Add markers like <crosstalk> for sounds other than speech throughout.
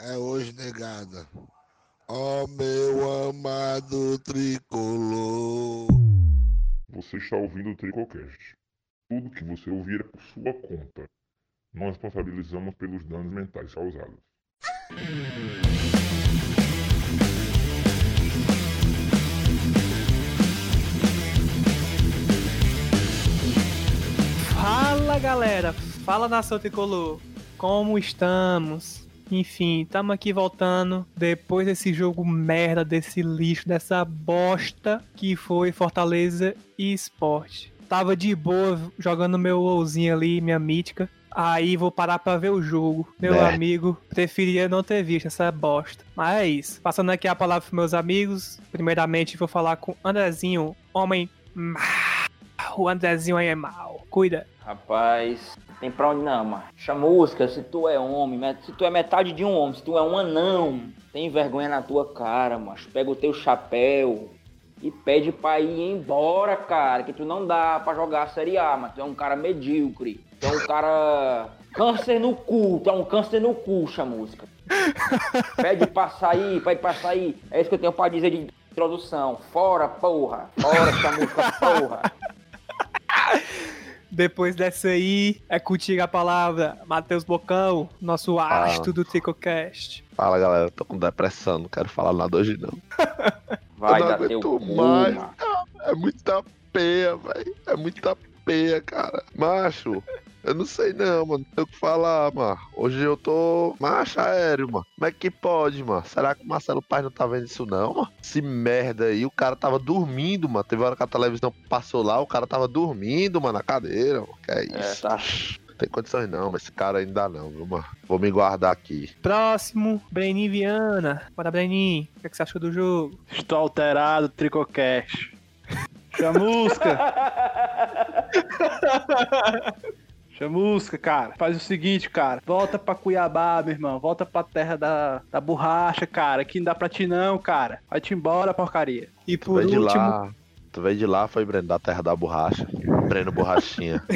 é hoje negada. Ó meu amado tricolor. Você está ouvindo o Tricocast. Tudo que você ouvir é por sua conta. Nós responsabilizamos pelos danos mentais causados. Fala galera, fala nação tricolor, como estamos? Enfim, estamos aqui voltando depois desse jogo merda, desse lixo, dessa bosta que foi Fortaleza e Esporte. Tava de boa jogando meu LOLzinho ali, minha mítica. Aí vou parar pra ver o jogo. Meu É. amigo, preferia não ter visto essa bosta. Mas é isso. Passando aqui a palavra pros meus amigos. Primeiramente, vou falar com Andrezinho, homem. O Andrezinho aí é mal. Cuida. Rapaz, tem pra onde não, mano. Chamusca, se tu é homem, se tu é metade de um homem, se tu é um anão, tem vergonha na tua cara, mas pega o teu chapéu e pede pra ir embora, cara, que tu não dá pra jogar a Série A, mas tu é um cara medíocre. Tu é um cara <laughs> câncer no cu, tu é um câncer no cu, chamusca. <laughs> Pede pra sair, pede pra sair. É isso que eu tenho pra dizer de introdução. Fora, porra. Fora, chamusca, porra. <laughs> Depois dessa aí, é contigo a palavra, Matheus Bocão, nosso astro do Tricocast. Fala galera, tô com depressão, não quero falar nada hoje não. <laughs> Vai Eu não aguento cu, mais. mano. É muita peia, velho. É muita peia, cara. Macho, eu não sei não, mano. Não tenho o que falar, mano. Hoje eu tô macho aéreo, mano. Como é que pode, mano? Será que o Marcelo Paz não tá vendo isso não, mano? Esse merda aí, o cara tava dormindo, mano. Teve hora que a televisão passou lá, o cara tava dormindo, mano, na cadeira, mano. Que é É, isso? tá. Não tem condições não, mas esse cara ainda não, viu, mano? Vou me guardar aqui. Próximo, Brenin Viana. Bora, Brenin. O que, é que você achou do jogo? Estou alterado, Tricocast. Chamusca! <laughs> Chamusca, cara. Faz o seguinte, cara. Volta pra Cuiabá, meu irmão. Volta pra terra da, da borracha, cara. Aqui não dá pra ti não, cara. Vai-te embora, porcaria. E Tu por de último, lá. Tu veio de lá, foi Breno, da terra da borracha. Breno Borrachinha. <laughs>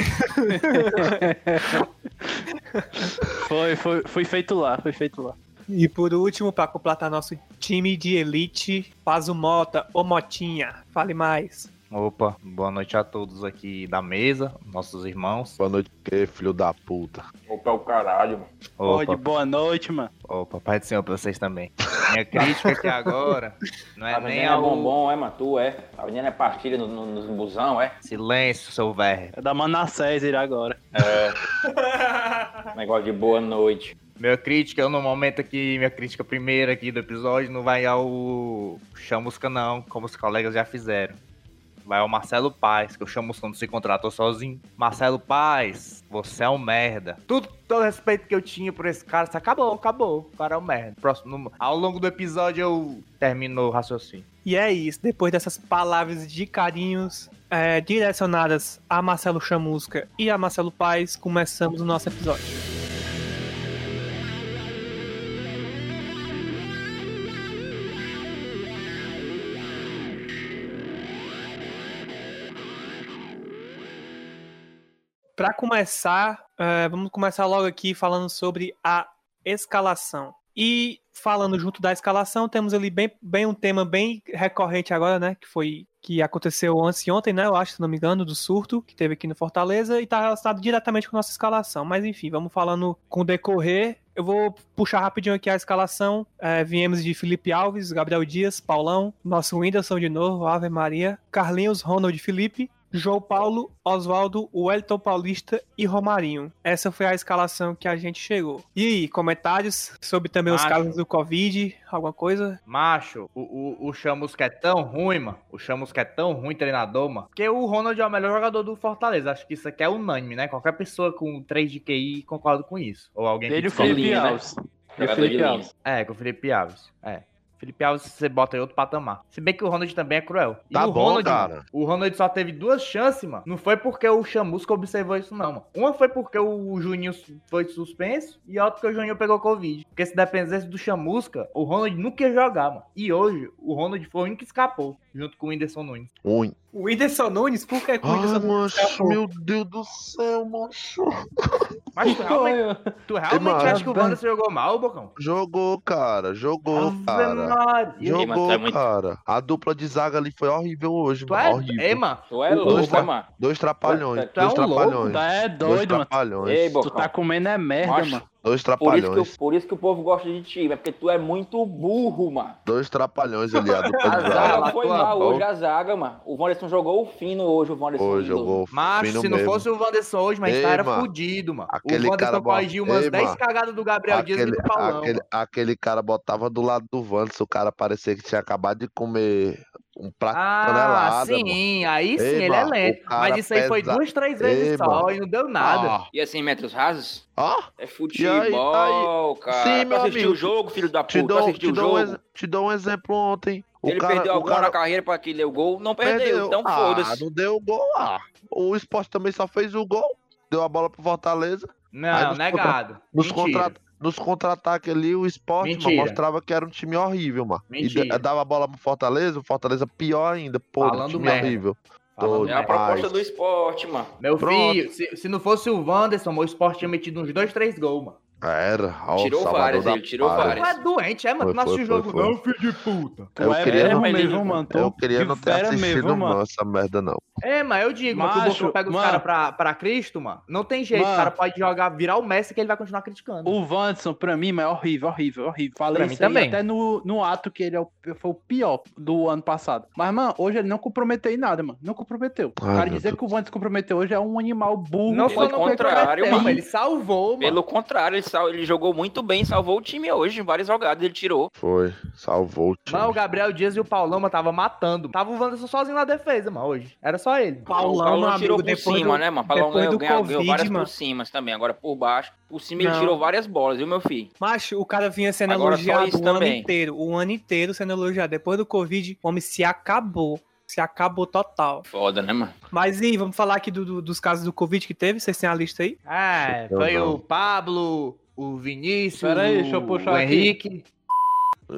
Foi, foi, foi feito lá, foi feito lá. e por último, pra completar nosso time de elite, Pazo Mota, ô Motinha. Fale mais. Opa, boa noite a todos aqui da mesa, nossos irmãos. Boa noite, que filho da puta. Opa, é o caralho, mano. Opa, boa noite, mano. opa, Pai do Senhor pra vocês também. Minha crítica aqui agora não é Tá nem é ao bombom, é, mano? Tu é. Tá vendendo é pastilha no, no, nos busão, é? silêncio, seu verme. É da Manassés ir agora. <laughs> Negócio de boa noite. Minha crítica, eu no momento aqui, minha crítica primeira aqui do episódio não vai ao Chamusca não, como os colegas já fizeram. Vai ao Marcelo Paz, que o Chamusca não se contratou sozinho. Marcelo Paz, você é um merda. Tudo, todo o respeito que eu tinha por esse cara, acabou, acabou. O cara é um merda. Próximo, ao longo do episódio eu termino o raciocínio. E é isso, depois dessas palavras de carinhos é, direcionadas a Marcelo Chamusca e a Marcelo Paz, começamos o nosso episódio. Para começar, é, vamos começar logo aqui falando sobre a escalação. E falando junto da escalação, temos ali bem, bem um tema bem recorrente agora, né? Que foi que aconteceu anteontem, né? Eu acho, se não me engano, do surto que teve aqui no Fortaleza e tá relacionado diretamente com a nossa escalação. Mas enfim, vamos falando com o decorrer. Eu vou puxar rapidinho aqui a escalação. É, viemos de Felipe Alves, Gabriel Dias, Paulão, nosso Whindersson de novo, Ave Maria, Carlinhos, Ronald Felipe, João Paulo, Oswaldo, Wellington Paulista e Romarinho. Essa foi a escalação que a gente chegou. E aí, comentários sobre também os Acho. casos do Covid? Alguma coisa? Macho, o, o, o Chamusca é tão ruim, mano. O Chamusca é tão ruim, treinador, mano. Porque o Ronald é o melhor jogador do Fortaleza. Acho que isso aqui é unânime, né? Qualquer pessoa com 3 de QI concorda com isso. Ou alguém que Ele e o. Felipe né? Alves. O Jogador de Felipe linha. Alves. É, com o Felipe Alves. É. Felipe Alves você bota em outro patamar. Se bem que o Ronald também é cruel. E Tá o bom, Ronald, cara. o Ronald só teve duas chances, mano. Não foi porque o Chamusca observou isso, não, mano. Uma foi porque o Juninho foi suspenso e a outra porque o Juninho pegou Covid. Porque se dependesse do Chamusca, o Ronald nunca ia jogar, mano. E hoje, o Ronald foi o único que escapou, junto com o Whindersson Nunes. Ruim. O Whindersson Nunes, por que que o Ai, Whindersson Nunes mancho, escapou? meu Deus do céu, mancho. Mas tu <laughs> realmente, tu realmente acha que o Wanderson jogou mal, Bocão? Jogou, cara. Jogou, Ave cara. Maria. Ei, mano, tu Jogou, é muito- cara. A dupla de zaga ali foi horrível hoje, Tu mano. é, horrível. Ei, mano, Tu é louco, tra- né, mano? Dois trapalhões. Tu é dois um louco, trapalhões. Tá é dois doido, mano. trapalhões. Ei, Tu tá comendo é merda, Macho, mano. Dois Por isso, que, trapalhões. por isso que o povo gosta de ti, é porque tu é muito burro, mano. Dois trapalhões ali, a dupla A de zaga foi mal boca. hoje, a zaga, mano. O Wanderson jogou o fino hoje, o Wanderson. Hoje jogou Macho, fino se não mesmo. fosse o Wanderson hoje, mas Ei, tá era mano. fudido, mano. Aquele o Wanderson cara corrigiu umas Ei, 10 mano. cagadas do Gabriel Dias e Aquele, do Paulão. aquele, mano. aquele cara botava do lado do Wanderson, o cara parecia que tinha acabado de comer um prato Ah, tonelada, mano. sim, aí sim, Ei, ele é mano, lento. o cara Mas isso aí foi pesa- duas, três vezes Ei, só mano. e não deu nada. Ah, E assim, metros rasos? ó, É futebol, cara. Sim, tu meu assistiu amigo. o jogo, filho da te puta? Tu dou, assistiu te, o dou um, jogo? ex- te dou um exemplo ontem. O Ele cara, perdeu o algum cara na carreira pra que deu gol? Não perdeu, perdeu. então ah, foda-se. não deu gol, ah. O esporte também só fez o gol. Deu a bola pro Fortaleza. Aí Não, nos negado. Nos, Mentira. contra, nos contra-ataques ali, o esporte mano, mostrava que era um time horrível, mano. E Mentira. da- dava a bola pro Fortaleza, o Fortaleza pior ainda. Pô, Falando time merda. horrível. Falando. É a proposta do esporte, mano. Meu Pronto. filho, se, se não fosse o Wanderson, o esporte tinha metido uns dois, três gols, mano. Era. ó, o Tirou várias, da ele tirou várias. Tu é doente, é, mano? Tu não Foi, assistiu o foi, jogo, foi, não, filho de puta. Tu Eu é queria mesmo não- mesmo, mano. Tu Eu queria não ter assistido, mesmo, mano, essa merda, não. É, mas eu digo, mano, o Macho, Bocão pega os caras pra, pra Cristo, mano. Não tem jeito, Mano. o cara pode jogar, virar o Messi que ele vai continuar criticando. O Wanderson, pra mim, é horrível, horrível, horrível. Falei Pra mim isso também. até no, no ato que ele é o- foi o pior do ano passado. Mas, mano, hoje ele não comprometeu em nada, mano. Não comprometeu. O Ai, cara meu dizer Deus. que o Wanderson comprometeu hoje é um animal burro. não pelo só não contrário, mano, ele salvou, mano. Pelo contrário, ele, sal- ele jogou muito bem, salvou o time hoje. Em várias jogadas ele tirou. Foi. Salvou o time. Mano, o Gabriel Dias e o Paulão, mano, tava matando. Tava o Wanderson sozinho na defesa, mano, hoje. Era só ele. Paulão, o Paulão tirou amigo, por cima, do- né, mano? Paulão ganhou, ganhou, ganhou várias mano. por cima também. Agora por baixo. Por cima ele tirou várias bolas, viu, meu filho? Macho, o cara vinha sendo Agora elogiado o ano também. inteiro. O ano inteiro sendo elogiado. Depois do Covid, o homem se acabou. Se acabou total. Foda, né, mano? Mas e vamos falar aqui do- do- dos casos do Covid que teve? Vocês têm a lista aí? É, foi o Pablo, o Vinícius, aí, deixa eu o, puxar o aqui.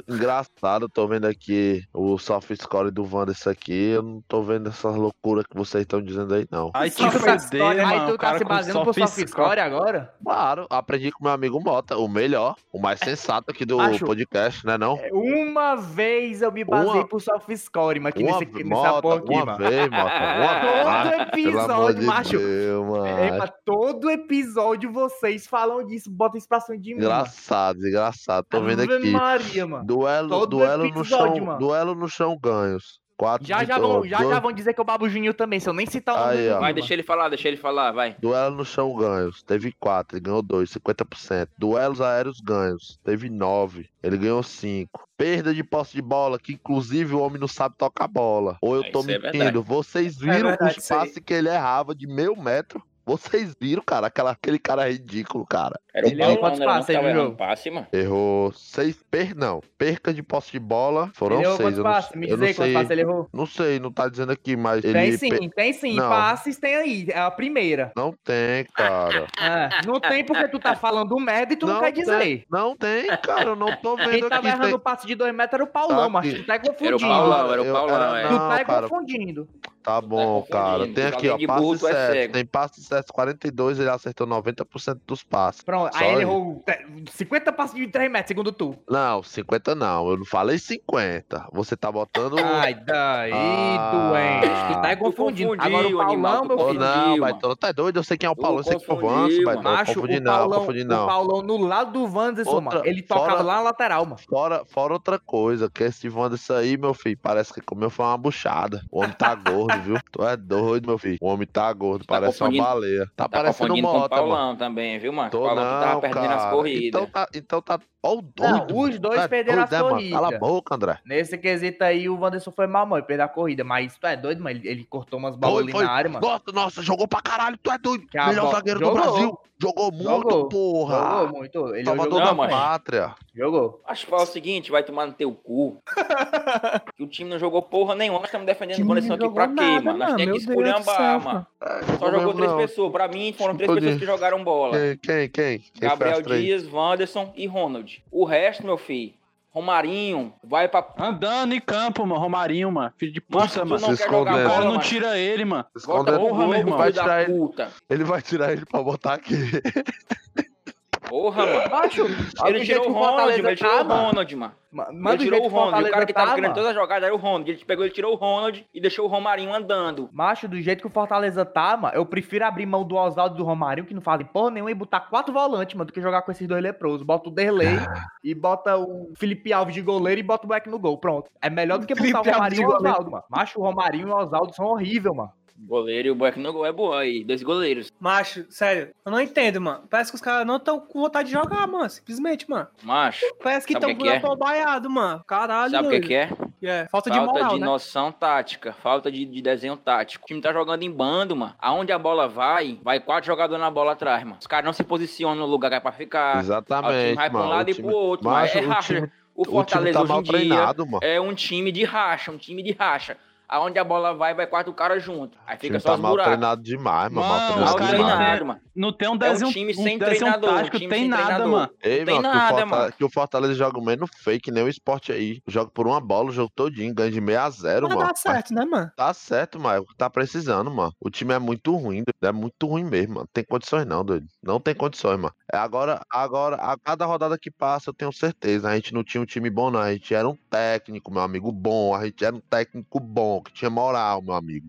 Engraçado, tô vendo aqui o soft score do Wanderson aqui. Eu não tô vendo essas loucuras que vocês estão dizendo aí, não. Aí te que fuder, Aí tu tá se baseando por soft score agora? Claro, aprendi com meu amigo Mota, o melhor, o mais sensato aqui do Acho- podcast, né não? Uma vez eu me basei Uma- por soft score, mas aqui Uma, nesse, nessa Mota, porra aqui, uma mano. vez, Mota, uma <laughs> Todo episódio, de macho. Deus, mano. É, todo episódio vocês falam disso, botam isso pra cima de mim. Engraçado, engraçado. Tô vendo aqui. Maria, mano. Duelo, Todo duelo no chão, mano. duelo no chão ganhos. Quatro Já já, vão, já dois- já vão dizer que eu babo o Juninho também, se eu nem citar o nome Aí, ó. Vai, deixa ele falar, deixa ele falar, vai. Duelo no chão ganhos, teve 4, ele ganhou 2, 50%. Duelos aéreos ganhos, teve 9, ele ganhou 5. Perda de posse de bola, que inclusive o homem não sabe tocar bola. Ou eu É, tô é mentindo. verdade. Vocês viram verdade os aí. passes que ele errava de meio metro? Vocês viram, cara? Aquela, aquele cara ridículo, cara. Era o Ele errou Paulão, quantos não não passes aí no jogo? passe, mano. Errou 6 per... não, perca de posse de bola. Foram Ele errou 6. quantos não, passes? Me diz não aí quantos sei. passes ele errou. Não sei, não tá dizendo aqui, mas Tem ele sim, tem sim. Não. Passes tem aí. É a primeira. não tem, cara. <laughs> É, não tem porque tu tá falando merda e tu não, quer tem, dizer. Não tem, cara, eu não tô vendo Quem tava aqui. errando tem- o passe de dois metros era o Paulão, Tá mas tu tá Era o confundindo. Paulão, era o Eu- Paulão, era- é. Tu Não, tá cara. confundindo. Tá bom, cara. confundindo. Tem aqui, ó, passe tu é certo. cego. Tem passe certo 42, ele acertou 90% dos passes. Pronto, Só aí ele errou te- 50 passes de 3 metros, segundo tu. Não, 50 não, eu não falei 50. Você tá botando. <laughs> Ai, daí, Ah. doente. Tu tá Tu confundindo. confundiu, Agora o Paulão, tu meu filho. não, Baitola, mano. tá doido? Eu sei quem é o Tu Paulo, eu sei que foi o mano. Baitola. Macho, Confundi o não, Paulão, confundi o não. Paulão no lado do Wanderson, mano. Ele tocava fora- lá na lateral, mano. Fora, fora outra coisa, que esse Wanderson aí, meu filho, parece que comeu foi uma buchada. O homem tá gordo, <laughs> viu? Tu é doido, meu filho. O homem tá gordo, Tá parece uma baleia. Tá, Tá parecendo confundindo com o Mota, mano. Paulão também, viu, mano? O Tô Paulão que tava não, perdendo as cara. corridas. Então tá, então tá. Ó o doido. Não, os dois é perderam doido, as né, corridas. Cala a boca, André. Nesse quesito aí, o Wanderson foi mal, mano. Ele perdeu a corrida. Mas tu é doido, mano. Ele, ele cortou umas bolas na área, mano. Nossa, nossa, jogou pra caralho, tu é doido. Que Melhor zagueiro Jogou. do Brasil. Jogou muito, Jogou. porra. Jogou muito. Ele Salvador jogou da Não, pátria. Jogou. Acho que fala o seguinte, vai tomar no teu cu. <laughs> que o time não jogou porra nenhuma. Nós estamos defendendo o Wanderson aqui pra quê, mano? Nós temos que esculhambar, mano. Só jogou três pessoas. Pra mim, foram três pessoas que jogaram bola. Quem, quem, quem? Quem Gabriel? Dias, Wanderson e Ronald. O resto, meu filho, Romarinho, vai pra. Andando em campo, mano. Romarinho, mano. Filho de puta, tu mano. não quer jogar esconde, O cara bola, não mano. tira ele, mano. Esconde Volta porra, meu irmão. vai tirar ele. Ele vai tirar ele pra botar aqui. <laughs> Porra, mano. Macho, olha Ele tirou o Ronald, mas ele tirou o mano. Ronald, mano. Ma- Ele tirou o Ronald. O cara que tava tá, criando mano. todas as jogadas era o Ronald. Ele pegou, ele tirou o Ronald e deixou o Romarinho andando. Macho, do jeito que o Fortaleza tá, mano, eu prefiro abrir mão do Oswaldo e do Romarinho, que não fazem porra nenhuma, e botar quatro volantes, mano, do que jogar com esses dois leprosos. Bota o Derlei <laughs> e bota o Felipe Alves de goleiro e bota o Beck no gol. Pronto. É melhor do que botar Felipe o Romarinho e o. Oswaldo, mano. Macho, o Romarinho e o Oswaldo são horríveis, mano. Goleiro e o Boeck no gol é boa aí. Dois goleiros. Macho, sério, eu não entendo, mano. Parece que os caras não estão com vontade de jogar, mano. Simplesmente, mano. Macho, Parece que o estão com que é? o baiado, mano. Caralho, sabe o que, que é? é? Falta de Falta moral, de né? noção tática, falta de, de desenho tático. O time tá jogando em bando, mano. Aonde a bola vai, vai quatro jogadores na bola atrás, mano. Os caras não se posicionam no lugar que é pra ficar. Aí o Exatamente, time vai pra um lado o e time- pro outro. Macho, É o racha. time, O o time Fortaleza tá hoje em dia treinado, mano. é um time de racha, um time de racha. Aonde a bola vai, vai quatro caras junto. Aí O fica time só tá os mal buracos. treinado demais, mano. Mano, Mal treinado Mal caras demais. não treinado, mano. Não tem um É um desenho, time um sem desenho treinador, um tático, time tem sem nada, treinador. mano. Ei, Não tem mano, que, nada, o Fortaleza, mano. que o Fortaleza joga menos fake, nem o esporte aí. Joga por uma bola o jogo todinho, ganha de 6 a 0 Mas mano. dá certo, né, mano? Tá certo, mas é o que tá precisando, mano. O time é muito ruim, doido. é muito ruim mesmo, mano. Tem condições não, doido. Não tem condições, mano. É agora, agora, a cada rodada que passa, eu tenho certeza. A gente não tinha um time bom, não. A gente era um técnico, meu amigo, bom. A gente era um técnico bom, que tinha moral, meu amigo.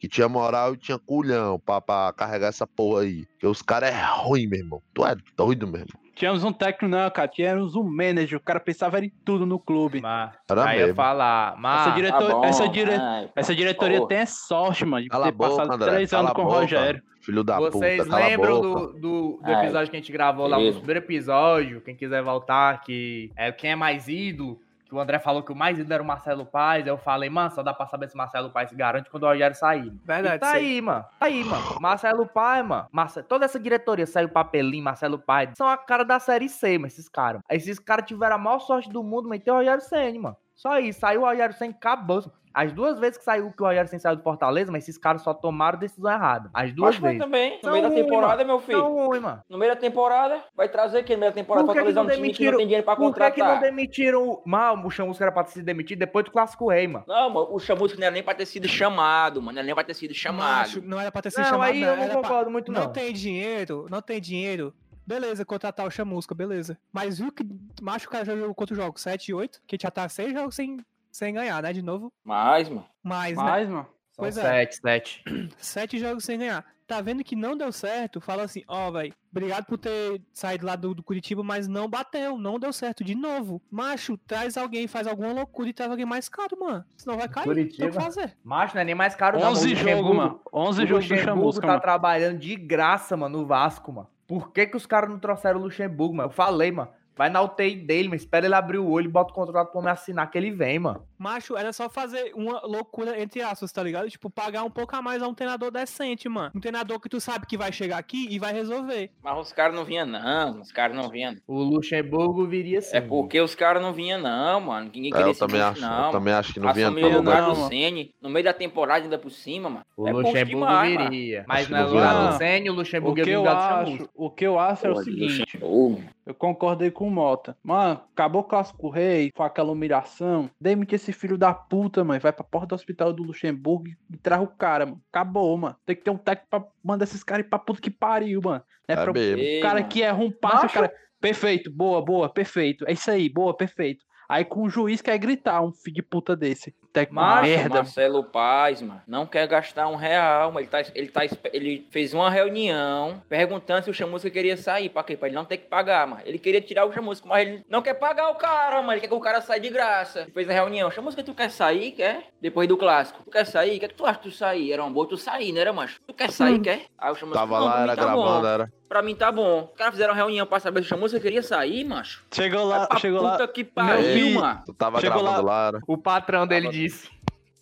Que tinha moral e tinha culhão pra, pra carregar essa porra aí. Porque os caras é ruim, meu irmão. Tu é doido mesmo. Tínhamos um técnico, não, cara. Tínhamos um manager. O cara pensava em tudo no clube. Mas, Era aí eu ia mesmo. falar, mas... Essa, Tá diretor... bom, essa, dire... ai, essa diretoria porra. tem é sorte, mano, de Cala ter a boca, passado André. três anos com o. Rogério. Filho da Vocês puta, a lembram do, do, do Ai, episódio que a gente gravou lá, no primeiro episódio? Quem quiser voltar, que é quem é mais ídolo? Que o André falou que o mais ídolo era o Marcelo Paz. Eu falei, mano, só dá pra saber se Marcelo Paz se garante quando o Rogério sair. Verdade, E tá sei. aí, mano. Tá aí, mano. Marcelo Paz, mano. Marce... Toda essa diretoria saiu papelinho, Marcelo Paz. São a cara da série C, mano, esses caras. Esses caras tiveram a maior sorte do mundo, mas tem o Rogério Senna, mano. Só isso. Saiu o Rogério Senna, acabou. As duas vezes que saiu que o Rogério Senna saiu do Fortaleza, mas esses caras só tomaram decisão errada. As duas Mas vezes. também. No São meio da temporada, meu filho. Não ruim, mano. No meio da temporada, vai trazer quem? No meio da temporada, é não um time que demitiram- não tem dinheiro pra Por que, que não contratar. demitiram o. Mal, o Chamusca era pra se demitir depois do Clássico Rei, mano. Não, mano, o Chamusco não era nem pra ter sido chamado, mano. Não era nem pra ter sido chamado. Macho, não era pra ter sido Não, chamado, aí eu não era pra- concordo muito, Não não. tem dinheiro, não tem dinheiro. Beleza, contratar o Chamusca, beleza. Mas viu que macho o cara já jogou quantos jogos? 7 e 8? Que já tá 6 jogos sem, sem ganhar, né? De novo. Mas, mano. Mas, né? Mas, mano. São Pois é. sete, sete. <clears throat> Sete jogos sem ganhar. Tá vendo que não deu certo? Fala assim, ó, velho, obrigado por ter saído lá do, do Curitiba, mas não bateu, não deu certo de novo. Macho, traz alguém, faz alguma loucura e traz alguém mais caro, mano. Senão vai cair. Curitiba. que fazer. Macho, não é nem mais caro, não. 11 O jogos, mano. 11 O jogos do Luxemburgo Chamusca, tá mano. trabalhando de graça, mano, no Vasco, mano. Por que que os caras não trouxeram o Luxemburgo, mano? Eu falei, mano. Vai na UTI dele, mano. Espera ele abrir o olho e bota o contrato pra me assinar que ele vem, mano. Macho, era só fazer uma loucura entre aspas, tá ligado? Tipo, pagar um pouco a mais a um treinador decente, mano. Um treinador que tu sabe que vai chegar aqui e vai resolver. Mas os caras não vinham, não. Os caras não vinham. O Luxemburgo viria sim. É porque os caras não vinham, não, mano. Ninguém É, queria eu esse também acho, não. eu também acho que não vinha o todo, lugar não, do mano. Ceni no meio da temporada ainda por cima, mano. O É Luxemburgo demais, mano. viria. Mas Acho não é que lugar não Sênio, o O Luxemburgo que ia vir eu acho, o que eu acho é o seguinte, Luxemburgo. eu concordei com o Mota. Mano, acabou o Clássico Rei, foi aquela humilhação. Demite esse filho da puta, mano. Vai pra porta do hospital do Luxemburgo e traz o cara, mano. Acabou, mano. Tem que ter um técnico pra mandar esses caras ir pra puta que pariu, mano. Não é pra... O cara que erra um passe, o Macho. cara. Perfeito, boa, boa, perfeito. É isso aí, boa, perfeito. Aí com o juiz quer gritar um filho de puta desse. Técnico Macho, merda. Marcelo Paz, mano, não quer gastar um real, mas ele, tá, ele, tá, ele fez uma reunião perguntando se o Chamusca queria sair. Pra quê? Pra ele não ter que pagar, mano. Ele queria tirar o Chamusca, mas ele não quer pagar o cara, mano. Ele quer que o cara saia de graça. Ele fez a reunião. Chamusca, tu quer sair? Quer? Depois do clássico. Tu quer sair? O que, é que tu acha de tu sair? Era uma boa tu sair, né, era, macho? Tu quer sair? Quer? Aí o Chamusca Tava "Não, lá, era tá gravando, bom. era. Pra mim tá bom. Os caras fizeram reunião pra saber se o Chamusca queria sair, macho. Chegou Vai lá, pra chegou puta lá. que Meu pariu, mano. Tu tava Chegou gravando lá, era. O patrão dele Disse.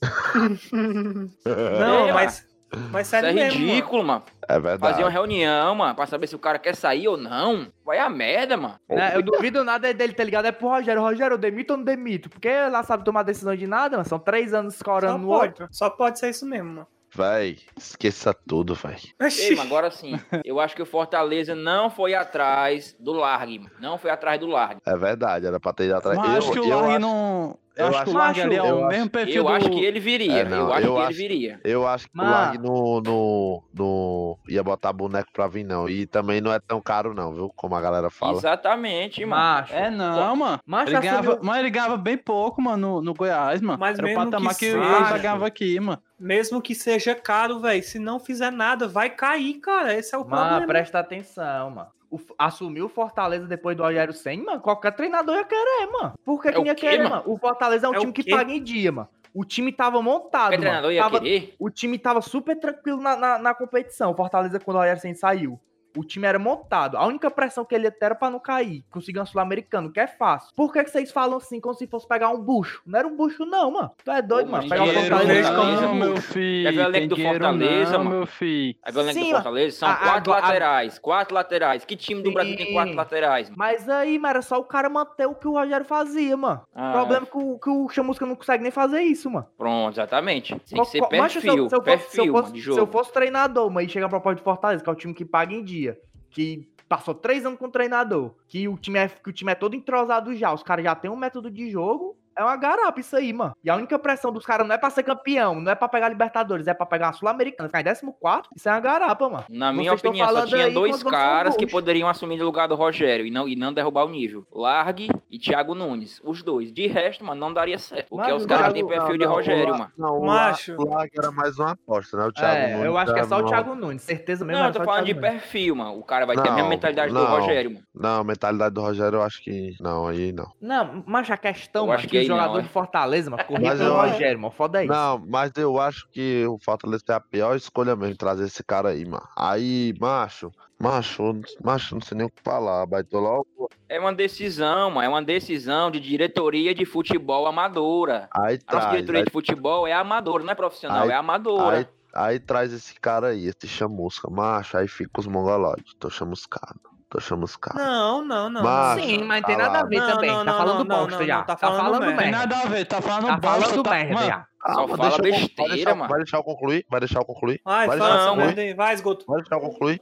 <laughs> Não, É, mas Mas Isso sério é mesmo, ridículo, mano. É verdade. Fazer uma reunião, mano, pra saber se o cara quer sair ou não. Vai a merda, mano. Né, eu duvido nada dele ter ligado é pro Rogério. Rogério, eu demito ou não demito? Porque lá sabe tomar decisão de nada, mano. São três anos Só escorando no pode, só pode ser isso mesmo, mano. Véi, esqueça tudo, véi. Ei, mas agora sim, eu acho que o Fortaleza não foi atrás do Largue, mano. Não foi atrás do Largue. É verdade, era pra ter ido atrás. Mas acho que o Largue não. Eu, eu acho que o Largue ali é eu o acho- mesmo perfil Eu do. acho que ele viria. É, não, eu acho eu que acho- ele viria. Eu acho que Mas- o Lag no, no, no. ia botar boneco pra vir, não. E também não é tão caro, não, viu? Como a galera fala. Exatamente, mano. Macho. É, não, mano. Macho Ele ganhava, assumiu- mas ele ganhava bem pouco, mano, no, no Goiás, mano. Mas Era o mesmo patamar que que, seja- o Goiás ganhava aqui, mano. Mesmo que seja caro, velho, se não fizer nada, vai cair, cara. Esse é o Mano, problema. presta atenção, mano. O, assumiu o Fortaleza depois do Rogério Senna, mano. Qualquer treinador ia querer, mano. Por que, É que ia quê, querer, mano? mano? O Fortaleza é um É time que paga em dia, mano. O time tava montado, mano. treinador ia Tava- o time tava super tranquilo na, na, na competição. O Fortaleza, quando o Rogério Senna saiu. O time era montado. A única pressão que ele ia ter era pra não cair. Conseguir um sul-americano, que é fácil. Por que, que vocês falam assim, como se fosse pegar um bucho? Não era um bucho, não, mano. Tu é doido, mano. Pegar o Fortaleza. não, mano. meu filho. Ver o elenco do Fortaleza, não, mano? meu filho. A galera Sim, do. Fortaleza são A- quatro a- a- laterais. Quatro laterais. Que time do Brasil tem quatro Sim. laterais? mano? Mas aí, mano, era só o cara manter o que o Rogério fazia, mano. Ah, O problema é que o, que o Chamusca não consegue nem fazer isso, mano. Pronto, exatamente. Tem que ser se eu- perfil. se eu fosse- se eu perfil, fosse- mano, de Se eu jogo. fosse treinador, mas aí chega a proposta de Fortaleza, que é o time que paga em dia, que passou três anos com o treinador, que o time é, que o time é todo entrosado já, os caras já têm um método de jogo, é uma garapa isso aí, mano. E a única pressão dos caras não é pra ser campeão, não é pra pegar Libertadores, é pra pegar a Sul-Americana, ficar em 14, isso é uma garapa, mano. Na minha Vocês tão opinião, só tinha dois caras que poderiam assumir o lugar do Rogério e não, e não derrubar o nível. Largue e Thiago Nunes. Os dois. De resto, mano, não daria certo. Porque Mas os caras têm perfil Não, de não, Rogério, o La- mano. Não, o Macho. Lag era mais uma aposta, né? O Thiago É, Nunes eu acho que é só o não- Thiago Nunes, certeza mesmo. Não, eu tô falando de perfil, mano. O cara vai ter a mesma Não, mentalidade do não. Rogério, mano. Não, a mentalidade do Rogério eu acho que. Não, aí não. Não, mas a questão, Eu acho é que aí não, jogador é. de Fortaleza, mano, corria Mas eu acho- Rogério, mano, foda isso. Não, mas eu acho que o Fortaleza é a pior escolha mesmo, trazer esse cara aí, mano. Aí, macho, macho, macho, não sei nem o que falar, baitola. logo. É uma decisão, mano. É uma decisão de diretoria de futebol amadora. Aí nossa diretoria aí, de futebol é amadora, não é profissional, Aí- é amadora. aí, aí traz esse cara aí, esse chamusca, macho, aí fica os mongoloides. Tô chamuscado, tô chamuscado. Não, não, não. Mas- Sim, mas não tem Tá nada a ver Não, também. não, tá não, falando não, bosta não, já. não, tá tá falando falando merda. Tem merda. nada a ver, tá falando Tá bosta, falando tá- merda mano, já. Ah, Só fala deixa eu- vai besteira, deixar, mano. Vai deixar eu concluir? Vai deixar eu concluir? Vai, Vai fala merda aí. Vai, esgoto. Vai deixar eu concluir?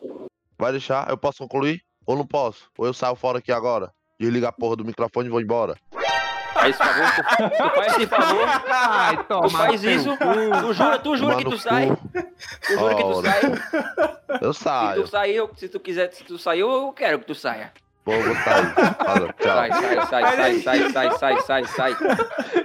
Vai deixar? Eu posso concluir? Ou não posso? Ou eu saio fora aqui agora? Desliga a porra do microfone e vou embora. Faz favor, tu, <laughs> tu faz esse favor. Ai, toma, tu faz isso. Tu jura, tu jura que tu sai. Tu jura que tu sai. Eu saio. Se tu sair, eu, se tu quiser, se tu sair, eu quero que tu saia. Vou botar aí. Fala, tchau. Sai, sai, sai, sai, sai, sai, sai, sai.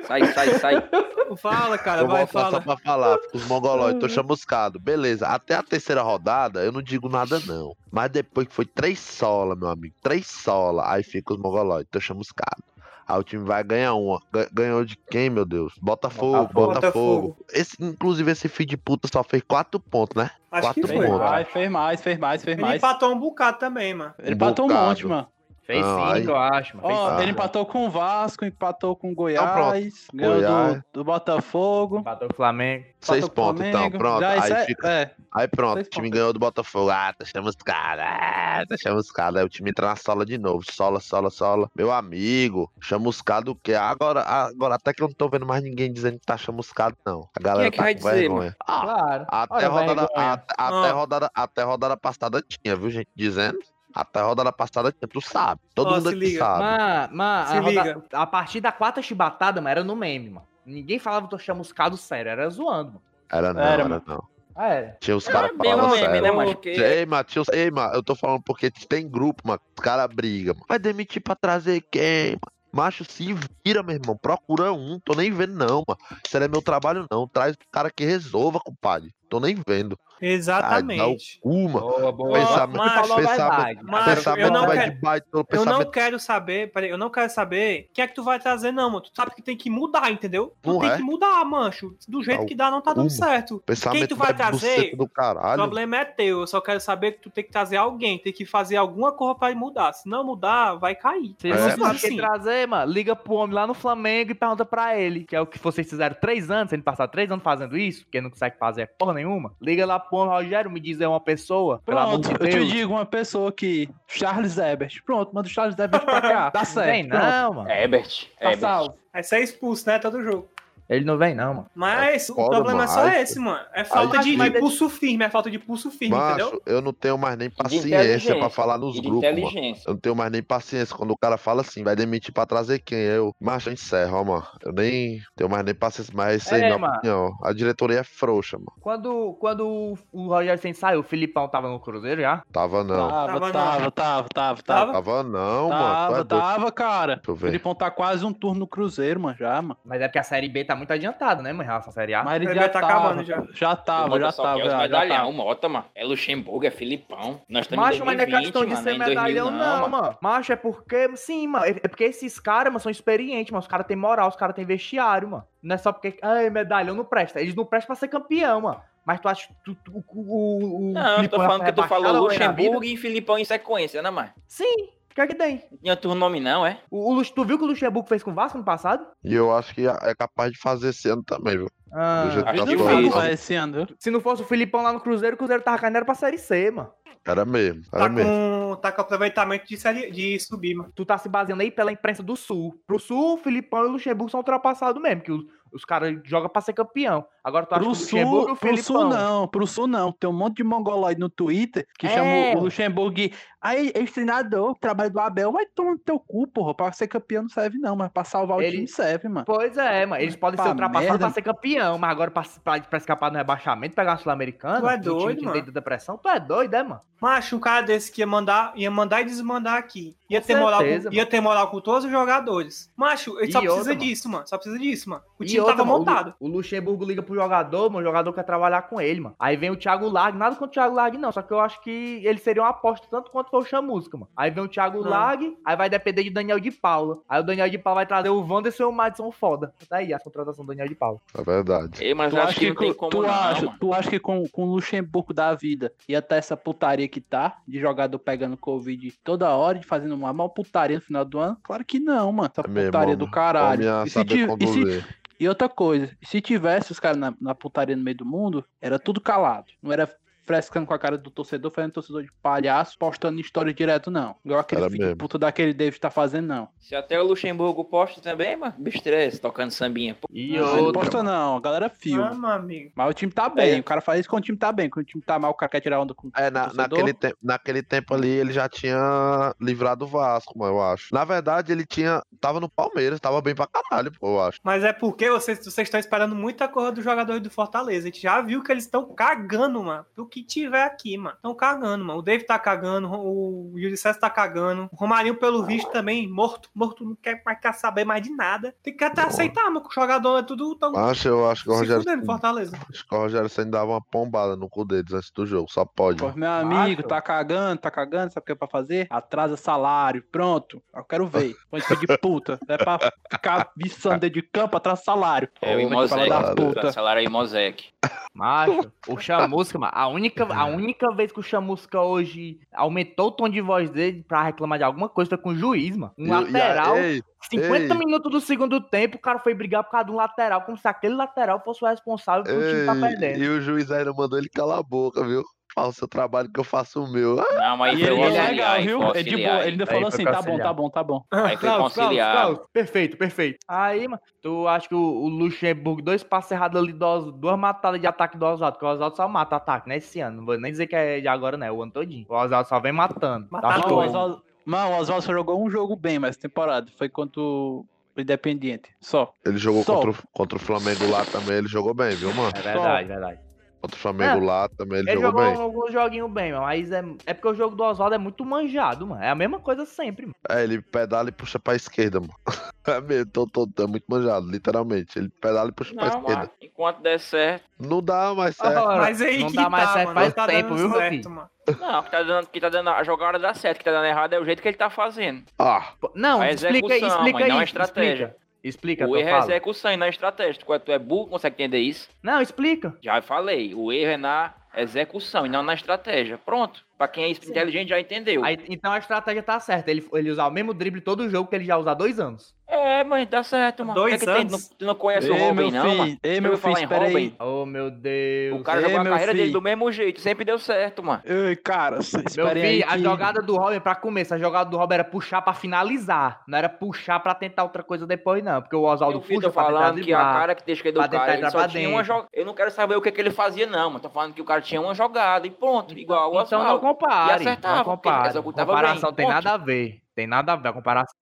Sai, sai, sai. Fala, cara, eu vai, fala. só pra falar, os mongolóis, tô chamuscado. Beleza, até a terceira rodada eu não digo nada, não. Mas depois que foi três solas, meu amigo, três solas, aí fica os mongolóis, tô chamuscado. Aí o time vai ganhar uma. Ga- Ganhou de quem, meu Deus? Botafogo, Botafogo. Botafogo. Esse, inclusive, esse filho de puta só fez quatro pontos, né? Acho que quatro foi. pontos. mais, fez mais, fez mais, fez Ele mais. empatou um bocado também, mano. Ele empatou um bocado. monte, mano. Fez Não, sim, aí- eu acho. mano. Ó, sim. ele empatou com o Vasco, empatou com o Goiás, pronto. ganhou Goiás. do, do Botafogo. Empatou com o Flamengo. Seis pontos, então, pronto. Já, Aí é, fica. é, Aí pronto, Seis o time pontos. ganhou do Botafogo. Ah, tá chamuscado. Ah, tá chamuscado. Aí o time entra na sola de novo. Sola, sola, sola. Meu amigo, chamuscado o quê? Agora, agora até que eu não tô vendo mais ninguém dizendo que tá chamuscado, não. A galera é que tá vai com dizer, vergonha. Ah, Claro. até, Olha a rodada, vergonha. até, até Ah. rodada, até rodada passada tinha, viu, gente? Dizendo. Até rodada passada tu sabe. Todo Ó, mundo se aqui liga. sabe. Mas, mas Se a, roda- a partir da quarta chibatada, mano, era no meme, mano. Ninguém falava que tô chamuscado sério, era zoando, mano. Era não, Era, era, mano. não. Ah, era. Tinha os caras bem falando meme, sério. né, mano? Que- Ei, Matheus, ei, mano, eu tô falando porque tem grupo, mano, os caras brigam, mano. Vai demitir pra trazer quem, mano? Macho, se vira, meu irmão. Procura um. Tô nem vendo, não, mano. Isso não é meu trabalho, não. Traz o cara que resolva, compadre. Tô nem vendo. Exatamente. O mano. Boa, boa. Pensamento- macho, falou a pensamento- verdade. Macho, pensamento eu não vai quero- de baixo, Eu não quero saber, peraí, eu não quero saber o que é que tu vai trazer, não, mano. Tu sabe que tem que mudar, entendeu? Tu Não tem é? que mudar, mancho. Do jeito Tá que dá, não tá dando certo. pensamento Quem tu vai trazer? do O caralho. problema é teu. Eu só quero saber que tu tem que trazer alguém, tem que fazer alguma coisa pra mudar. Se não mudar, vai cair. Se É, você Simples sabe quem assim. trazer, mano, liga pro homem lá no Flamengo e pergunta pra ele, que é o que vocês fizeram três anos, sendo passado três anos fazendo isso, porque não consegue fazer porra nenhuma. Liga lá pro Rogério, me diz aí uma pessoa. Pelo amor Pronto, de eu te digo uma pessoa aqui, Charles Ebert. Pronto, manda o Charles Ebert pra cá. <laughs> Dá Não certo. pronto. não, mano. Herbert. Tá Herbert. salvo. Ser expulso, né? Todo jogo. Ele não vem não, mano. Mas É o problema é só esse, mano. É falta Aí, de, de pulso firme, é falta de pulso firme, entendeu? Eu não tenho mais nem paciência pra falar nos grupos, mano. inteligência. Eu não tenho mais nem paciência quando o cara fala assim, vai demitir pra trazer quem? Eu, macho, eu encerro, ó, mano. Eu nem tenho mais nem paciência, mas isso aí É, é minha mano. opinião. A diretoria é frouxa, mano. Quando, quando o- o Rogério Senna saiu, o Filipão tava no Cruzeiro já? Tava não. Tava, Tava, tava, não. tava, tava, tava. Tava? Tava não, mano. Tu Tava, é doido. tava, cara. O. Filipão tá quase um turno no Cruzeiro, mano, já, mano. Mas é porque a Série B tá muito adiantada, né, mano, em relação à Série A. Mas ele já tá acabando já. Já tava, Mota já tava, quer os medalhão, tava. Mota, mano. É Luxemburgo, é Filipão. Nós estamos Macho, em mas não é 2020, questão de ser é em 2000 medalhão, não, mano. Macho, é porque, sim, mano. É é porque esses caras, mano, são experientes, mano. Os caras têm moral, os caras têm vestiário, mano. Não é só porque, ai, medalhão não presta. Eles não prestam pra ser campeão, mano. Mas tu acha que tu, tu- o, o, Não, eu tô falando que tu falou Luxemburgo e Filipão em sequência, né, mano? Sim, o que tem? Não tinha outro nome, não, é? O, o tu viu o que o Luxemburgo fez com o Vasco no passado? E eu acho que é capaz de fazer esse ano também, viu? Ah, Do jeito acho que tá difícil. atuando. Vai esse ano, viu? se não fosse o Filipão lá no Cruzeiro, o Cruzeiro tava caindo era pra Série C, mano. Era mesmo, era Tá mesmo. com, tá com aproveitamento de, série, de subir, mano. Tu tá se baseando aí pela imprensa do Sul. Pro Sul, o Filipão e o Luxemburgo são ultrapassados mesmo, que os, os caras jogam pra ser campeão. Agora tu acha Pro que o Luxemburgo sul, o pro sul não, pro sul não. Tem um monte de mongoloide no Twitter que É. chama o Luxemburgo de. Aí, ex-treinador, trabalho do Abel, vai tomar no teu cu, porra. Pra ser campeão não serve, não, mas pra salvar o Ele- time serve, mano. Pois é, mano. Eles podem Pá, ser ultrapassados merda. pra ser campeão, mas agora pra, pra, pra escapar do rebaixamento, pegar a Sul-Americana, Tu é time doido, mano. pressão, tu é doido, é, mano? Macho, um cara desse que ia mandar, ia mandar e desmandar aqui. Ia Com ter, moral certeza, com, ia ter moral com todos os jogadores. Macho, ele E só precisa outra, mano. disso, mano. Só precisa disso, mano. O E time outra, tava o montado. O, Luxemburgo liga pro jogador, mano, o jogador quer trabalhar com ele, mano. Aí vem o Thiago Lag, nada contra o Thiago Lag, não. Só que eu acho que ele seria uma aposta tanto quanto foi o Chamusca, mano. Aí vem o Thiago Não. Lag, aí vai depender de Daniel de Paula. Aí o Daniel de Paula vai trazer o Wanderson e o Madison foda. Daí a contratação do Daniel de Paula. É verdade. Ei, mas Tu acho que que, não tem com- como tu, não, acha, tu acha que com, com o Luxemburgo da vida ia ter essa putaria que tá, de jogador pegando Covid toda hora, de fazendo uma mal putaria no final do ano? Claro que não, mano. Essa É mesmo, putaria homem. do caralho. E se, e, se. E outra coisa, se tivesse os caras na, na putaria no meio do mundo, era tudo calado. Não era frescando com a cara do torcedor, fazendo torcedor de palhaço, postando história direto, não. Igual aquele filho mesmo. puta daquele David tá fazendo, não. Se até o Luxemburgo posta também, mano. Besteira é tocando sambinha. Pô, E Não, não posta não, a galera Ah, filma. meu amigo. Mas o time tá bem, É. o cara faz isso quando o time tá bem. Quando o time tá mal, o cara quer tirar onda com É, na, naquele, te- naquele tempo ali ele já tinha livrado o Vasco, mano, eu acho. Na verdade, ele tinha. Tava no Palmeiras, tava bem pra caralho, pô, eu acho. Mas é porque vocês, vocês estão esperando muita coisa dos jogadores do Fortaleza. A gente já viu que eles estão cagando, mano. Pro que tiver aqui, mano. Estão cagando, mano. O David tá cagando, o Yuri César tá cagando. O Romarinho, pelo visto, também morto. Morto, não quer mais quer saber mais de nada. Tem que até aceitar, mano, que o jogador é tudo tão Acho, eu acho que o Rogério. fudendo, Fortaleza. Acho que o Rogério Senna dava uma pombada no cu deles antes do jogo, só pode. Pô, mano. meu amigo, tá cagando, tá cagando, sabe o que é pra fazer? Atrasa salário, pronto. Eu quero ver. Põe de puta. É pra ficar viçando dentro de campo, atrasa salário. É o Imosec. da puta. Cancelaram aí Mosec. Macho, o Chamusca, mano, a única, a única vez que o Chamusca hoje aumentou o tom de voz dele pra reclamar de alguma coisa foi com o juiz, mano. Um lateral, ei, 50 ei. minutos do segundo tempo, o cara foi brigar por causa de um lateral, como se aquele lateral fosse o responsável pelo time tá ei, perdendo. e o juiz ainda mandou ele calar a boca, viu? Faça o seu trabalho que eu faço o meu. Não, mas E ele o é legal, viu? É de boa. Ele ainda Aí falou assim: tá bom, tá bom, tá bom. Aí foi Klaus. Klaus. Perfeito, perfeito. Aí, mano, tu acha que o, o Luxemburgo, dois passos errados ali, do duas matadas de ataque do Oswaldo, porque o Oswaldo só mata ataque, né? Esse ano. Não vou nem dizer que é de agora, né? O ano todinho. O Oswaldo só vem matando. Que Não, o Oswaldo, o Oswaldo só jogou um jogo bem, mas temporada. Foi contra o Independiente. Só. Ele jogou Só. contra o, contra o Flamengo lá também, ele jogou bem, viu, mano? É verdade, verdade. Contra o Flamengo É. lá também ele, Ele jogou, jogou bem. alguns joguinhos bem. Mas é, é porque o jogo do Oswaldo é muito manjado, mano. É a mesma coisa sempre, mano. É, ele pedala e puxa pra esquerda, mano. <laughs> É mesmo, tô, tô, é muito manjado, literalmente. Ele pedala e puxa pra Não, esquerda. mano. Enquanto der certo. Não dá mais certo. Agora, Mas aí não que dá mais tá, certo mano. faz não tá tempo, viu, certo, filho? mano. Não, o que tá dando, que tá dando a jogada dá certo, o que tá dando errado é o jeito que ele tá fazendo. Ah, Não, A explica aí, execução, explica mas aí. não a estratégia. Explica, explica o erro é fala. execução e não a estratégia. Tu, é- tu é burro, consegue entender isso? Não, explica. Já falei, o erro é na execução e não na estratégia. Pronto. Pra quem é inteligente já entendeu. Aí, então a estratégia tá certa. Ele, ele usar o mesmo drible todo jogo que ele já usa há dois anos. É, É, mas dá certo, mano. Dois Por que que tem- anos. não- tu não conhece o Ei, Robin, meu não, mano? ei, meu filho, espera aí. Robin? Oh, meu Deus. O cara Ei, jogou a carreira dele filho. do mesmo jeito, sempre deu certo, mano. Ei, cara, Meu filho, a que- jogada do Robin, pra começar, a jogada do Robin era puxar pra finalizar. Não era puxar pra tentar outra coisa depois, não. Porque o Oswaldo puxa tô pra falando que a característica do pra cara, ele entrar só pra tinha uma dentro. jogada. Eu não quero saber o que, que ele fazia, não, mas tô falando que o cara tinha uma jogada e pronto, igual o Então não Oswaldo. compare. E acertava, não compare. Comparação bem, tem ponto. nada a ver. Tem nada a ver a comparação.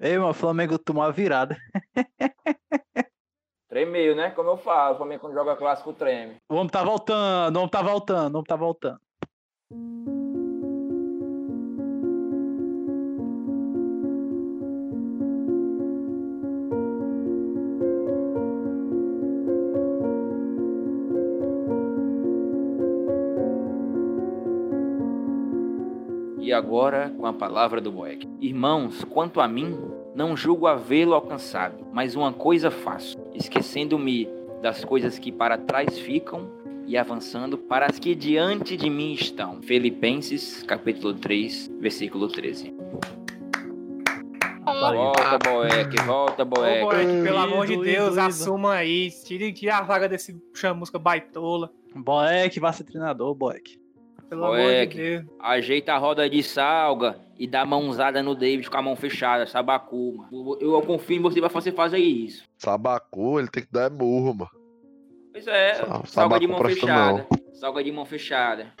Ei, mano, o Flamengo tomou a virada. <laughs> Tremeu, né? Como eu falo, o Flamengo quando joga clássico treme. O homem tá voltando, o homem tá voltando, o homem tá voltando. Agora com a palavra do Boeck. Irmãos, quanto a mim, não julgo havê-lo alcançado, mas uma coisa faço, esquecendo-me das coisas que para trás ficam e avançando para as que diante de mim estão. Filipenses, capítulo 3, versículo 13. Volta, Boeck, volta, Ô, Boeck. Boeck, pelo amor de Deus, assuma aí. Tire, tire a vaga desse chamusca baitola. Boeck, vai ser treinador, Boeck. Pelo amor de. Deus. Ajeita a roda de salga e dá mãozada no David com a mão fechada, sabacu, mano. Eu, eu confio em você pra você fazer isso. Sabacu, ele tem que dar é murro, mano. Pois é, Sa- salga de mão fechada. Salga de mão fechada.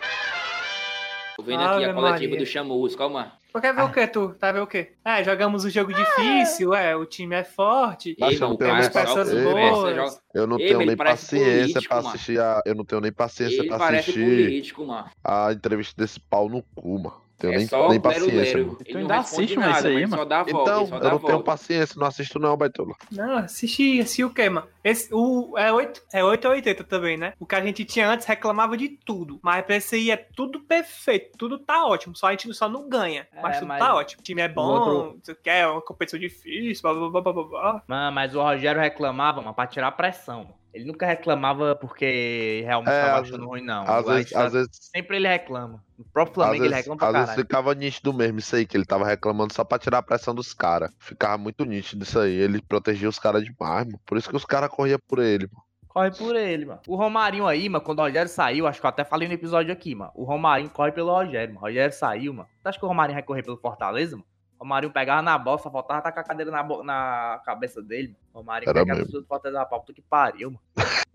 Tô vendo aqui a Ave coletiva Maria. do Chamusca, calma. Tu quer ver o que, tu? Tá ver o quê? É, jogamos um jogo difícil, é, o time é forte. Mas Ei, eu não nem só peças que boas. Eu não Ei, tenho mas nem paciência político, pra mano. assistir a. Eu não tenho nem paciência Ele pra assistir político, mano. a entrevista desse pau no cu, mano. Tenho É nem, só nem paciência, lero. Ele ainda responde assiste, mas nada, isso aí, mas mano? só dá a volta, Então, eu não tenho volta. paciência, não assisto não, Baitola. Não, assisti, assisti o quê, mano? Esse, o, é 8, é 8 ou 80 também, né? O que a gente tinha antes reclamava de tudo. Mas pra esse aí é tudo perfeito, tudo tá ótimo. Só a gente só não ganha. Mas É, tudo mas tá ótimo. O time é bom, outro- você quer, é uma competição difícil, blá blá blá blá blá. Mano, mas o Rogério reclamava, mano, pra tirar a pressão. Ele nunca reclamava porque realmente É, tava às achando ruim, não. Às vezes, às vezes, que Sempre ele reclama. O próprio às Flamengo ele vezes, reclama pra às vezes caralho. ficava nítido mesmo isso aí, que ele tava reclamando só pra tirar a pressão dos caras. Ficava muito nítido isso aí. Ele protegia os caras demais, mano. Por isso que os caras corriam por ele, mano. Corre por ele, mano. O Romarinho aí, mano, quando o Rogério saiu, acho que eu até falei no episódio aqui, mano. O Romarinho corre pelo Rogério, mano. O Rogério saiu, mano. Tu acha que o Romarinho vai correr pelo Fortaleza, mano? O Romarinho pegava na bola, só faltava tá com a cadeira na, bo- na cabeça dele, mano. O Romarinho Era pegava tudo do Fortaleza na pau, puta que pariu, mano. <laughs>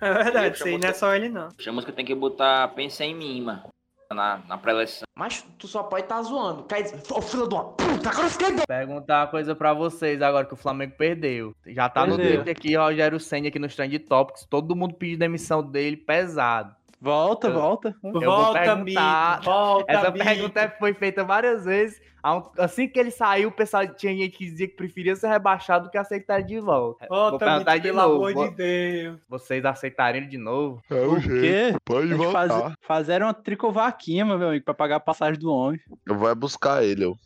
É verdade, isso aí não é só ele, não. O Chamusca tem que botar pensa em mim, mano. Na, na pré-eleção. Mas tu só pode estar zoando. Quer dizer, ô filho de uma puta, agora eu fiquei doido. Perguntar uma coisa pra vocês agora que o Flamengo perdeu. Já tá no Perdeu. Twitter aqui, Rogério Senna aqui nos Trend Topics. Todo mundo pediu demissão dele pesado. Volta, Eu- volta. vou Volta, Mito, volta, Essa Mito. pergunta foi feita várias vezes. Assim que ele saiu, o pessoal tinha gente que dizia que preferia ser rebaixado do que aceitar de volta. Vou Volta, Mito, de pelo novo. amor de Deus. Vocês aceitariam ele de novo? É Por quê? Pode Eles faz... Fizeram uma tricovaquinha, meu amigo, pra pagar a passagem do homem. Eu vou é buscar ele, eu.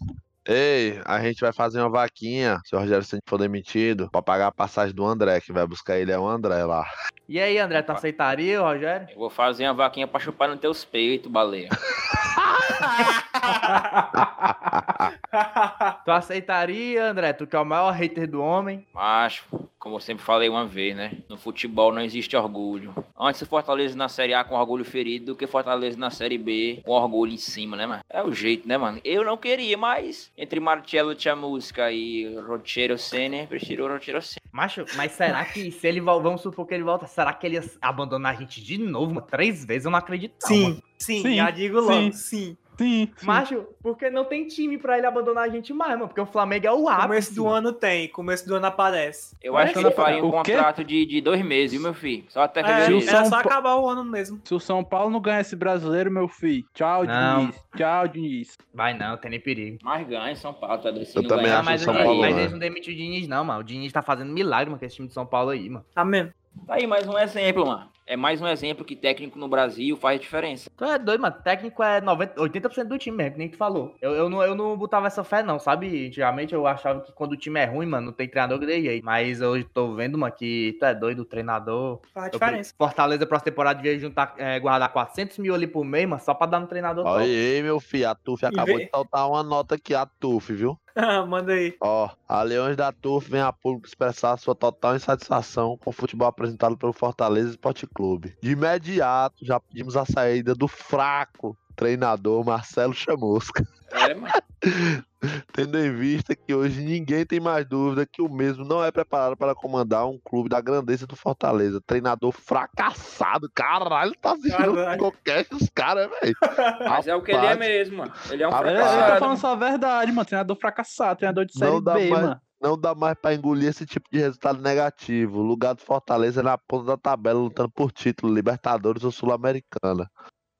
Ei, a gente vai fazer uma vaquinha, se o Rogério Ceni for demitido, pra pagar a passagem do André, que vai buscar ele é o André lá. E aí, André, tu aceitaria, Rogério? Eu vou fazer uma vaquinha pra chupar nos teus peitos, baleia. <laughs> <laughs> Tu aceitaria, André? Tu que é o maior hater do homem? Macho, como eu sempre falei uma vez, né? No futebol não existe orgulho. Antes o Fortaleza na Série A com orgulho ferido do que Fortaleza na Série B com orgulho em cima, né, mano? É o jeito, né, mano? Eu não queria, mas entre Marcelo Chamusca e Rochero Senna, prefiro o Rochero Senna. Macho, mas será que se ele vamos supor que ele volta, será que ele ia abandonar a gente de novo, mano? Três vezes? Eu não acredito. não, Sim, mano. sim, Sim, já digo logo, sim. sim. Sim. Macho, porque não tem time pra ele abandonar a gente mais, mano. Porque o Flamengo é o ápice. Começo do ano tem, começo do ano aparece. Eu Mas acho que ele faria um contrato de, de dois meses, viu, meu filho? Só até É, é só acabar o ano mesmo. Se o São Paulo não ganha esse brasileiro, meu filho. Tchau, Não. Diniz. Tchau, Diniz. Vai não, tem nem perigo. Mas ganha em São Paulo, tá doido? Eu também ganhar, acho mas São Paulo, mas eles não demitem o Diniz, não, mano. O Diniz tá fazendo milagre, mano, com esse time de São Paulo aí, mano. Tá mesmo. Tá aí mais um exemplo, mano. É mais um exemplo que técnico no Brasil faz diferença. Tu é doido, mano. Técnico é 90, 80% do time mesmo, que nem tu falou. Eu, eu, não, eu não botava essa fé, não, sabe? Antigamente eu achava que quando o time é ruim, mano, não tem treinador que dê jeito. Mas hoje tô vendo, mano, que tu é doido, o treinador. Faz Eu- diferença. Fortaleza, próxima temporada, devia juntar, é, guardar 400 mil ali por mês, mano, só pra dar no treinador. Olha aí, meu filho, a TUF acabou vê- de soltar uma nota aqui, a TUF, viu? <laughs> Manda aí. Ó, a Leões da TUF vem a público expressar sua total insatisfação com o futebol apresentado pelo Fortaleza Esporte Clube. De imediato, já pedimos a saída do fraco treinador Marcelo Chamusca. É, mano. <laughs> Tendo em vista que hoje ninguém tem mais dúvida que o mesmo não é preparado para comandar um clube da grandeza do Fortaleza. Treinador fracassado. Caralho, tá assistindo Caralho. qualquer os caras, velho. <laughs> Mas é o que ele é mesmo, mano. Ele é um Ah, É, eu tô fracassado. falando só a verdade, mano. Treinador fracassado, treinador de série Não dá B, mais- mano. Não dá mais pra engolir esse tipo de resultado negativo. O lugar do Fortaleza é na ponta da tabela, lutando por título, Libertadores ou Sul-Americana.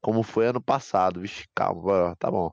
Como foi ano passado. Vixe, calma, tá bom.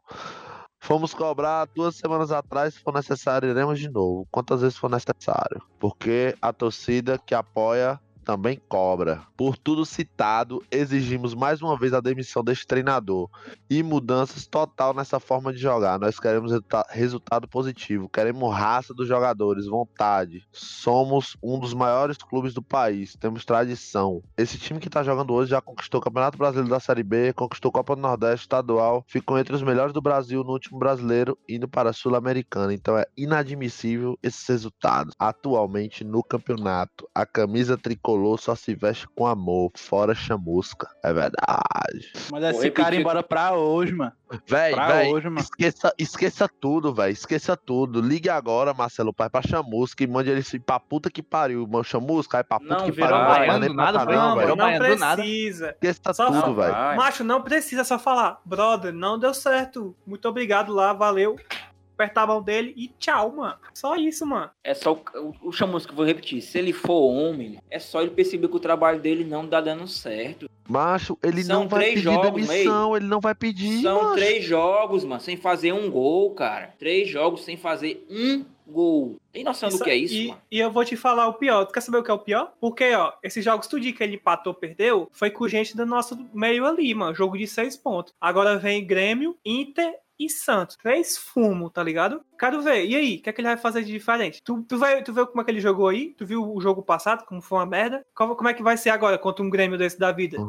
Fomos cobrar duas semanas atrás, se for necessário, iremos de novo. Quantas vezes for necessário. Porque a torcida que apoia também cobra. Por tudo citado, exigimos mais uma vez a demissão deste treinador e mudanças total nessa forma de jogar. Nós queremos resulta- resultado positivo, queremos raça dos jogadores, vontade. Somos um dos maiores clubes do país, temos tradição. Esse time que tá jogando hoje já conquistou o Campeonato Brasileiro da Série B, conquistou Copa do Nordeste estadual, ficou entre os melhores do Brasil no último brasileiro, indo para a Sul-Americana. Então é inadmissível esses resultados. Atualmente no campeonato, a camisa tricolor só se veste com amor, fora chamusca. É verdade. Manda Vou esse cara repetir. embora pra hoje, mano. Véi, Pra véi, hoje, mano. esqueça, esqueça tudo, velho. Esqueça tudo. Ligue agora, Marcelo Pai, pra Chamusca e mande ele se pra puta que pariu. Mano, Chamusca, aí pra puta Não, que pariu. baiano vai nem nada, cá foi? não, Não, não precisa. Esqueça Só tudo, velho. Macho, não precisa só falar. Brother, não deu certo. Muito obrigado lá, valeu. Apertar a mão dele e tchau, mano. Só isso, mano. É só o, o, o chamusco, vou repetir. Se ele for homem, é só ele perceber que o trabalho dele não tá dando certo. Macho, ele São não vai três pedir jogos, demissão, ele não vai pedir, São macho. três jogos, mano, sem fazer um gol, cara. Três jogos sem fazer um gol. Tem noção do que é isso, e, mano? e eu vou te falar o pior. Tu quer saber o que é o pior? Porque, ó, esses jogos tudinho que ele empatou, perdeu, foi com gente do nosso meio ali, mano. Jogo de seis pontos. Agora vem Grêmio, Inter e Santos. Três fumo, tá ligado? Quero ver. E aí, o que é que ele vai fazer de diferente? Tu, tu, vai, tu viu como é que ele jogou aí? Tu viu o jogo passado, como foi uma merda? Como, como é que vai ser agora contra um Grêmio desse da vida? Eu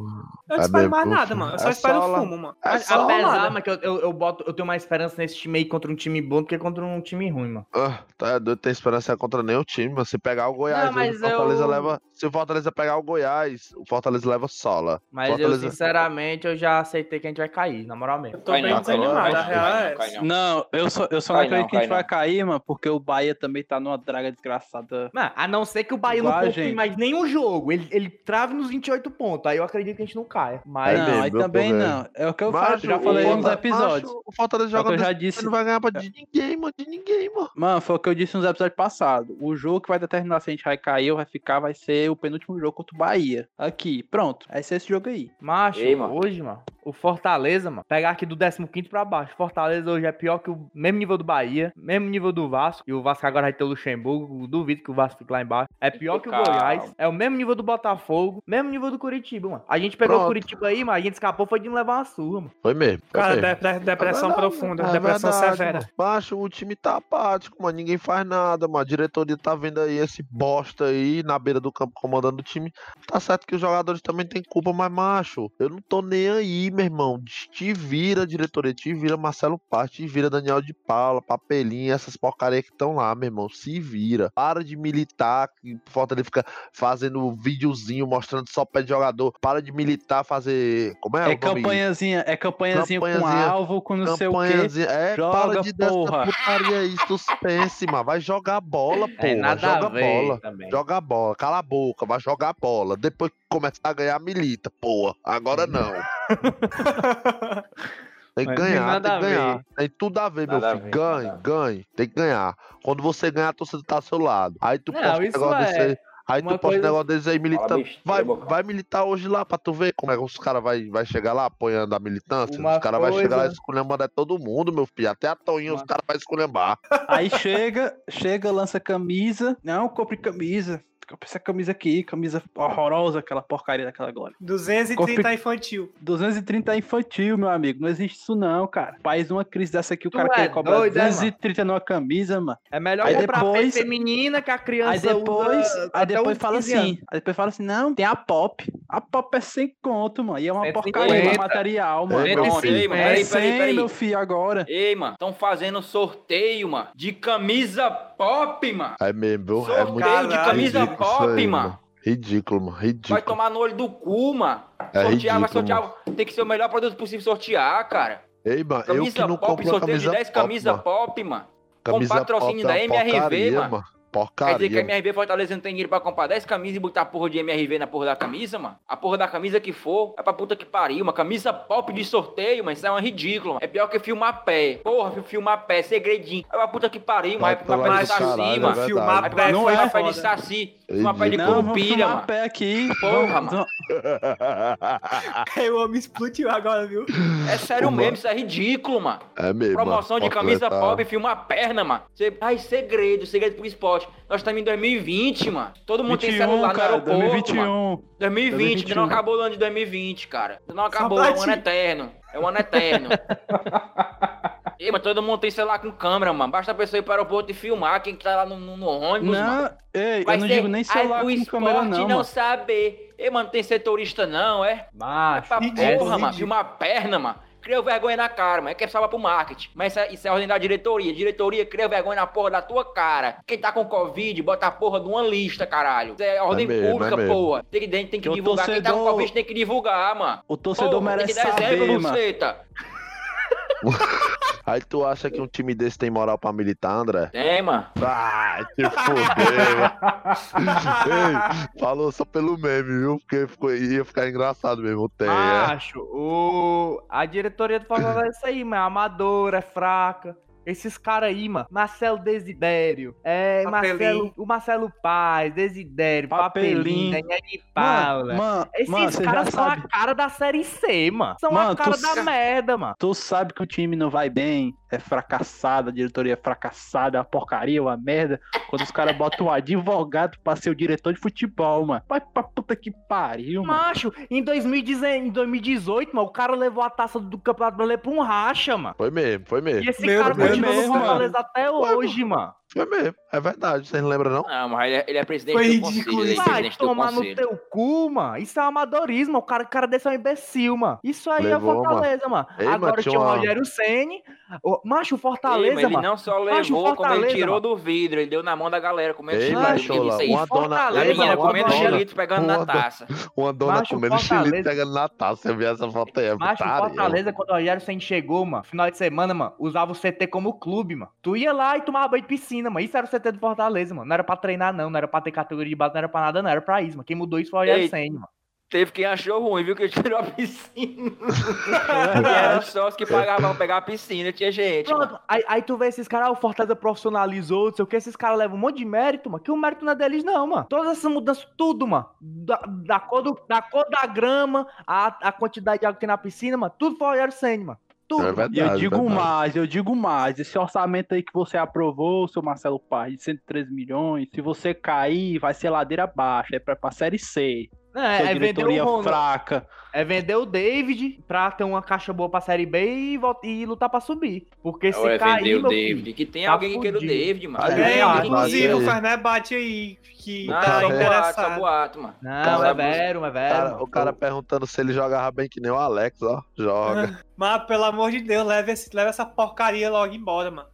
não espero mais nada, mano. Eu só É espero lá. fumo, mano. É só. Apesar, mas que eu, eu, eu boto, eu tenho mais esperança nesse time aí contra um time bom do que contra um time ruim, mano. Ah, tá doido, tem esperança contra nenhum time, mas se pegar o Goiás, Não, mas o Fortaleza eu- leva. Se o Fortaleza pegar o Goiás, o Fortaleza leva sola. Mas Fortaleza- eu, sinceramente, eu já aceitei que a gente vai cair, na moral mesmo. Eu tô bem desanimado. cai A não, real é não, eu só, eu só não acredito gente vai não. cair, mano, porque o Bahia também tá numa draga desgraçada. Mano, a não ser que o Bahia Igual não confie mais nenhum jogo. Ele, ele trave nos 28 pontos. Aí eu acredito que a gente não caia. Mas. É não, mesmo, aí também povo, é. não. É o que eu Macho, falo, já falei nos episódios. macho, o Fortaleza É joga eu já desse disse. não vai ganhar pra de ninguém, mano. De ninguém, mano. Mano, foi o que eu disse nos episódios passados. O jogo que vai determinar se a gente vai cair ou vai ficar vai ser o penúltimo jogo contra o Bahia. Aqui, pronto. Vai ser esse jogo aí. Macho, Ei, mano. hoje, mano, o Fortaleza, mano, pegar aqui do 15 pra baixo. Fortaleza hoje é pior que o mesmo nível do Bahia, mesmo nível do Vasco. E o Vasco agora vai ter o Luxemburgo. Duvido que o Vasco fique lá embaixo. É pior que o Calma. Goiás. É o mesmo nível do Botafogo, mesmo nível do Curitiba, mano. A gente pegou Pronto. o Curitiba aí, mas a gente escapou foi de não levar uma surra, mano. Foi mesmo. foi Cara, mesmo. depre- depressão É verdade, profunda, é depressão verdade, severa. mano. Macho, o time tá apático, mano. Ninguém faz nada, mano. A diretoria tá vendo aí esse bosta aí na beira do campo comandando o time. Tá certo que os jogadores também têm culpa, mas, macho, eu não tô nem aí, meu irmão. Te vira, diretoria, te vira Marcelo Paz, te vira Daniel de Paula, Papelinho, essas porcaria que estão lá, meu irmão. Se vira. Para de militar, que falta ele fica fazendo videozinho mostrando só pé de jogador. Para de militar, fazer. Como é? É, o nome? campanhazinha, é campanhazinha, com Campanhazinha- alvo, com não sei o quê. Campanhazinha. É, Joga, para de dar essa porra. putaria aí, suspense, mano. Vai jogar bola, porra. É nada joga bola. também. Joga bola, cala a boca, vai jogar bola. Depois que começar a ganhar, milita, porra. Agora não. <laughs> Tem que ganhar, tem que ganhar. Tem tudo a ver, meu Nada a filho. ver, ganhe, ganhe. Tem que ganhar. Quando você ganhar, a torcida tá ao seu lado. Aí tu Não, posta um negócio é desse aí. Aí tu posta um coisa- negócio desse aí, militando. Vai, vai militar hoje lá pra tu ver como é que os caras vai, vai chegar lá apoiando a militância. Uma os caras vão chegar lá coisa- esculhambando é todo mundo, meu filho. Até a Toinha os Uma- caras vão esculhambar. Aí chega, chega, lança camisa. Não, compre camisa. Essa camisa aqui, camisa horrorosa, aquela porcaria daquela glória. 230 Confi- infantil. 230 é infantil, meu amigo. Não existe isso não, cara. País numa crise dessa aqui, o Tu cara é quer cobrar doido, é, mano? 230 numa camisa, mano. É melhor Aí comprar depois- feminina que a criança Aí depois, usa aí depois fala 15 assim, anos. aí depois fala assim, não, tem a pop. A pop é sem conto, mano. E é uma 150. porcaria de material, mano. Ei, Pronto, meu filho. ei, mano, É peraí, 100, peraí, peraí. meu filho, agora. Ei, mano, estão fazendo sorteio, mano, de camisa pop, mano. É mesmo? É Sorteio muito Caralho, de camisa aí, mano. Ridículo, mano. Vai Ridículo. tomar no olho do cu, mano. É sortear, vai ridículo, sortear. Tem que ser o melhor produto possível sortear, cara. Ei, mano, eu que Camisa não pop, compro sorteio de camisa 10 pop, camisa mano. pop, mano. Camisa patrocínio pop é da uma MRV, porcaria, mano. Quer Porcaria. dizer que a MRV Fortaleza não tem dinheiro pra comprar 10 camisas e botar a porra de MRV na porra da camisa, mano? A porra da camisa que for é pra puta que pariu. Uma camisa pop de sorteio, mas isso é uma ridícula. mano. É pior que filmar pé. Porra, filmar pé, segredinho. É pra puta que pariu, mas filmar pra lá pé de saci, é mano. Filmar Aí pé Não foi é uma pé de saci, uma pé de curupira, filmar mano. pé aqui. Porra, mano. O homem explodiu agora, viu? É sério Pô, mesmo, mano. isso é ridículo, mano. É mesmo. Promoção mano. de camisa pop, filma a perna, mano. Ai, segredo, segredo pro esporte. Nós estamos em 2020, mano. Todo mundo tem 21, celular no cara, aeroporto, mano. 2021. 2020, 2021. não acabou o ano de 2020, cara. Não acabou, pra é um ano eterno. É um ano eterno. <laughs> Ei, mas todo mundo tem celular com câmera, mano. Basta a pessoa ir para o aeroporto e filmar quem tá lá no, no- no ônibus, mano. Não, ei, Vai eu não digo nem celular o com esporte câmera não, não mano. saber. Ei, mano, tem setorista não, é? Macho, Pra Ridículo, porra, mano. Filmar a perna, mano. Cria vergonha na cara, mano. É que é salva pro marketing. Mas isso é, isso é ordem da diretoria. Diretoria cria vergonha na porra da tua cara. Quem tá com Covid, bota a porra de uma lista, caralho. Isso é ordem mesmo, pública, é porra. Tem que, tem que o divulgar. Quem tá com torcedor- Covid tem que divulgar, mano. O torcedor Porra, merece tem que dar saber, exemplo, mano. Aí tu acha que um time desse tem moral pra militar, André? Tem, mano. Vai te foder. <laughs> Ei, falou só pelo meme, viu? Porque ficou, ia ficar engraçado mesmo. Tem, é. Macho, o... a diretoria do Fortaleza é isso aí, mano. É amadora, é fraca. Esses caras aí, mano. Marcelo Desidério. É, Papelinho. Marcelo, o Marcelo Paz, Desidério, Papelinho. Daniel de Paula. Mano, Esses caras são sabe. a cara da série C, mano. São a cara da merda, mano. Tu sabe que o time não vai bem, é fracassado, a diretoria é fracassada, é uma porcaria, uma merda. Quando os caras botam um advogado pra ser o diretor de futebol, mano. Vai pra puta que pariu, mano. Macho, em 2018, em 2018, mano, o cara levou a taça do Campeonato Brasileiro pra um racha, mano. Foi mesmo, foi mesmo. E esse Meu cara Deus, continua no Fortaleza até hoje, mano. Foi mesmo. É verdade. Vocês não lembram, não? Não, mas ele é, ele é presidente Foi do ridículo conselho. Ele é. Vai tomar no teu cu, mano. Isso é amadorismo. O cara, o cara desse é um imbecil, mano. Isso aí Levou, é Fortaleza, mano. Ei, Agora mas tinha o Rogério Ceni. O- Macho, o Ei, Fortaleza, mas ele mano. não só Macho, levou, como ele Fortaleza, tirou mano. do vidro. Ele deu na mão da galera, comendo Ei, xilito. Macho, Isso aí. uma dona, Fortaleza, ei, mano, comendo xilito pegando uma na taça. uma dona Macho, comendo Fortaleza- xilito pegando na taça. Você viu essa foto aí? É Macho. Fortaleza, quando o Rogério Ceni chegou, mano, final de semana, mano, usava o CT como clube, mano. Tu ia lá e tomava banho de piscina, mano. Isso era o CT do Fortaleza, mano. Não era pra treinar, não. Não era pra ter categoria de base, não era pra nada, não. Era pra isso, mano. Quem mudou isso foi o Rogério Ceni, mano. Teve quem achou ruim, viu? Que ele tirou a piscina. <laughs> e era só os que pagavam pra pegar a piscina. Tinha gente. mano. Pronto, aí, aí tu vê esses caras, ah, o Fortaleza profissionalizou, não sei o que, esses caras levam um monte de mérito, mano, que o mérito não é deles não, mano. Todas essas mudanças, tudo, mano, da, da, cor, do, da cor da grama, a, a quantidade de água que tem na piscina, mano, tudo foi o Rogério Senna, mano. Tudo. É verdade. E eu digo verdade. mais, eu digo mais. Esse orçamento aí que você aprovou, seu Marcelo Paz, de 103 milhões, se você cair, vai ser ladeira abaixo. É pra, pra série C. É, é vender o fraca. é vender o David pra ter uma caixa boa pra Série B e, volta- e lutar pra subir. Porque se é cair, vender o David. filho, Que tem tá alguém que queira o fudido. David, mano. Aí, É, ah, inclusive, o Ferné bate aí, que Não, tá só boato, interessado. boato, mano. Não, Cara, é vero, é vero. Cara, o cara perguntando se ele jogava bem que nem o Alex, ó. Joga. <laughs> Mas, pelo amor de Deus, leve, esse, leve essa porcaria logo embora, mano.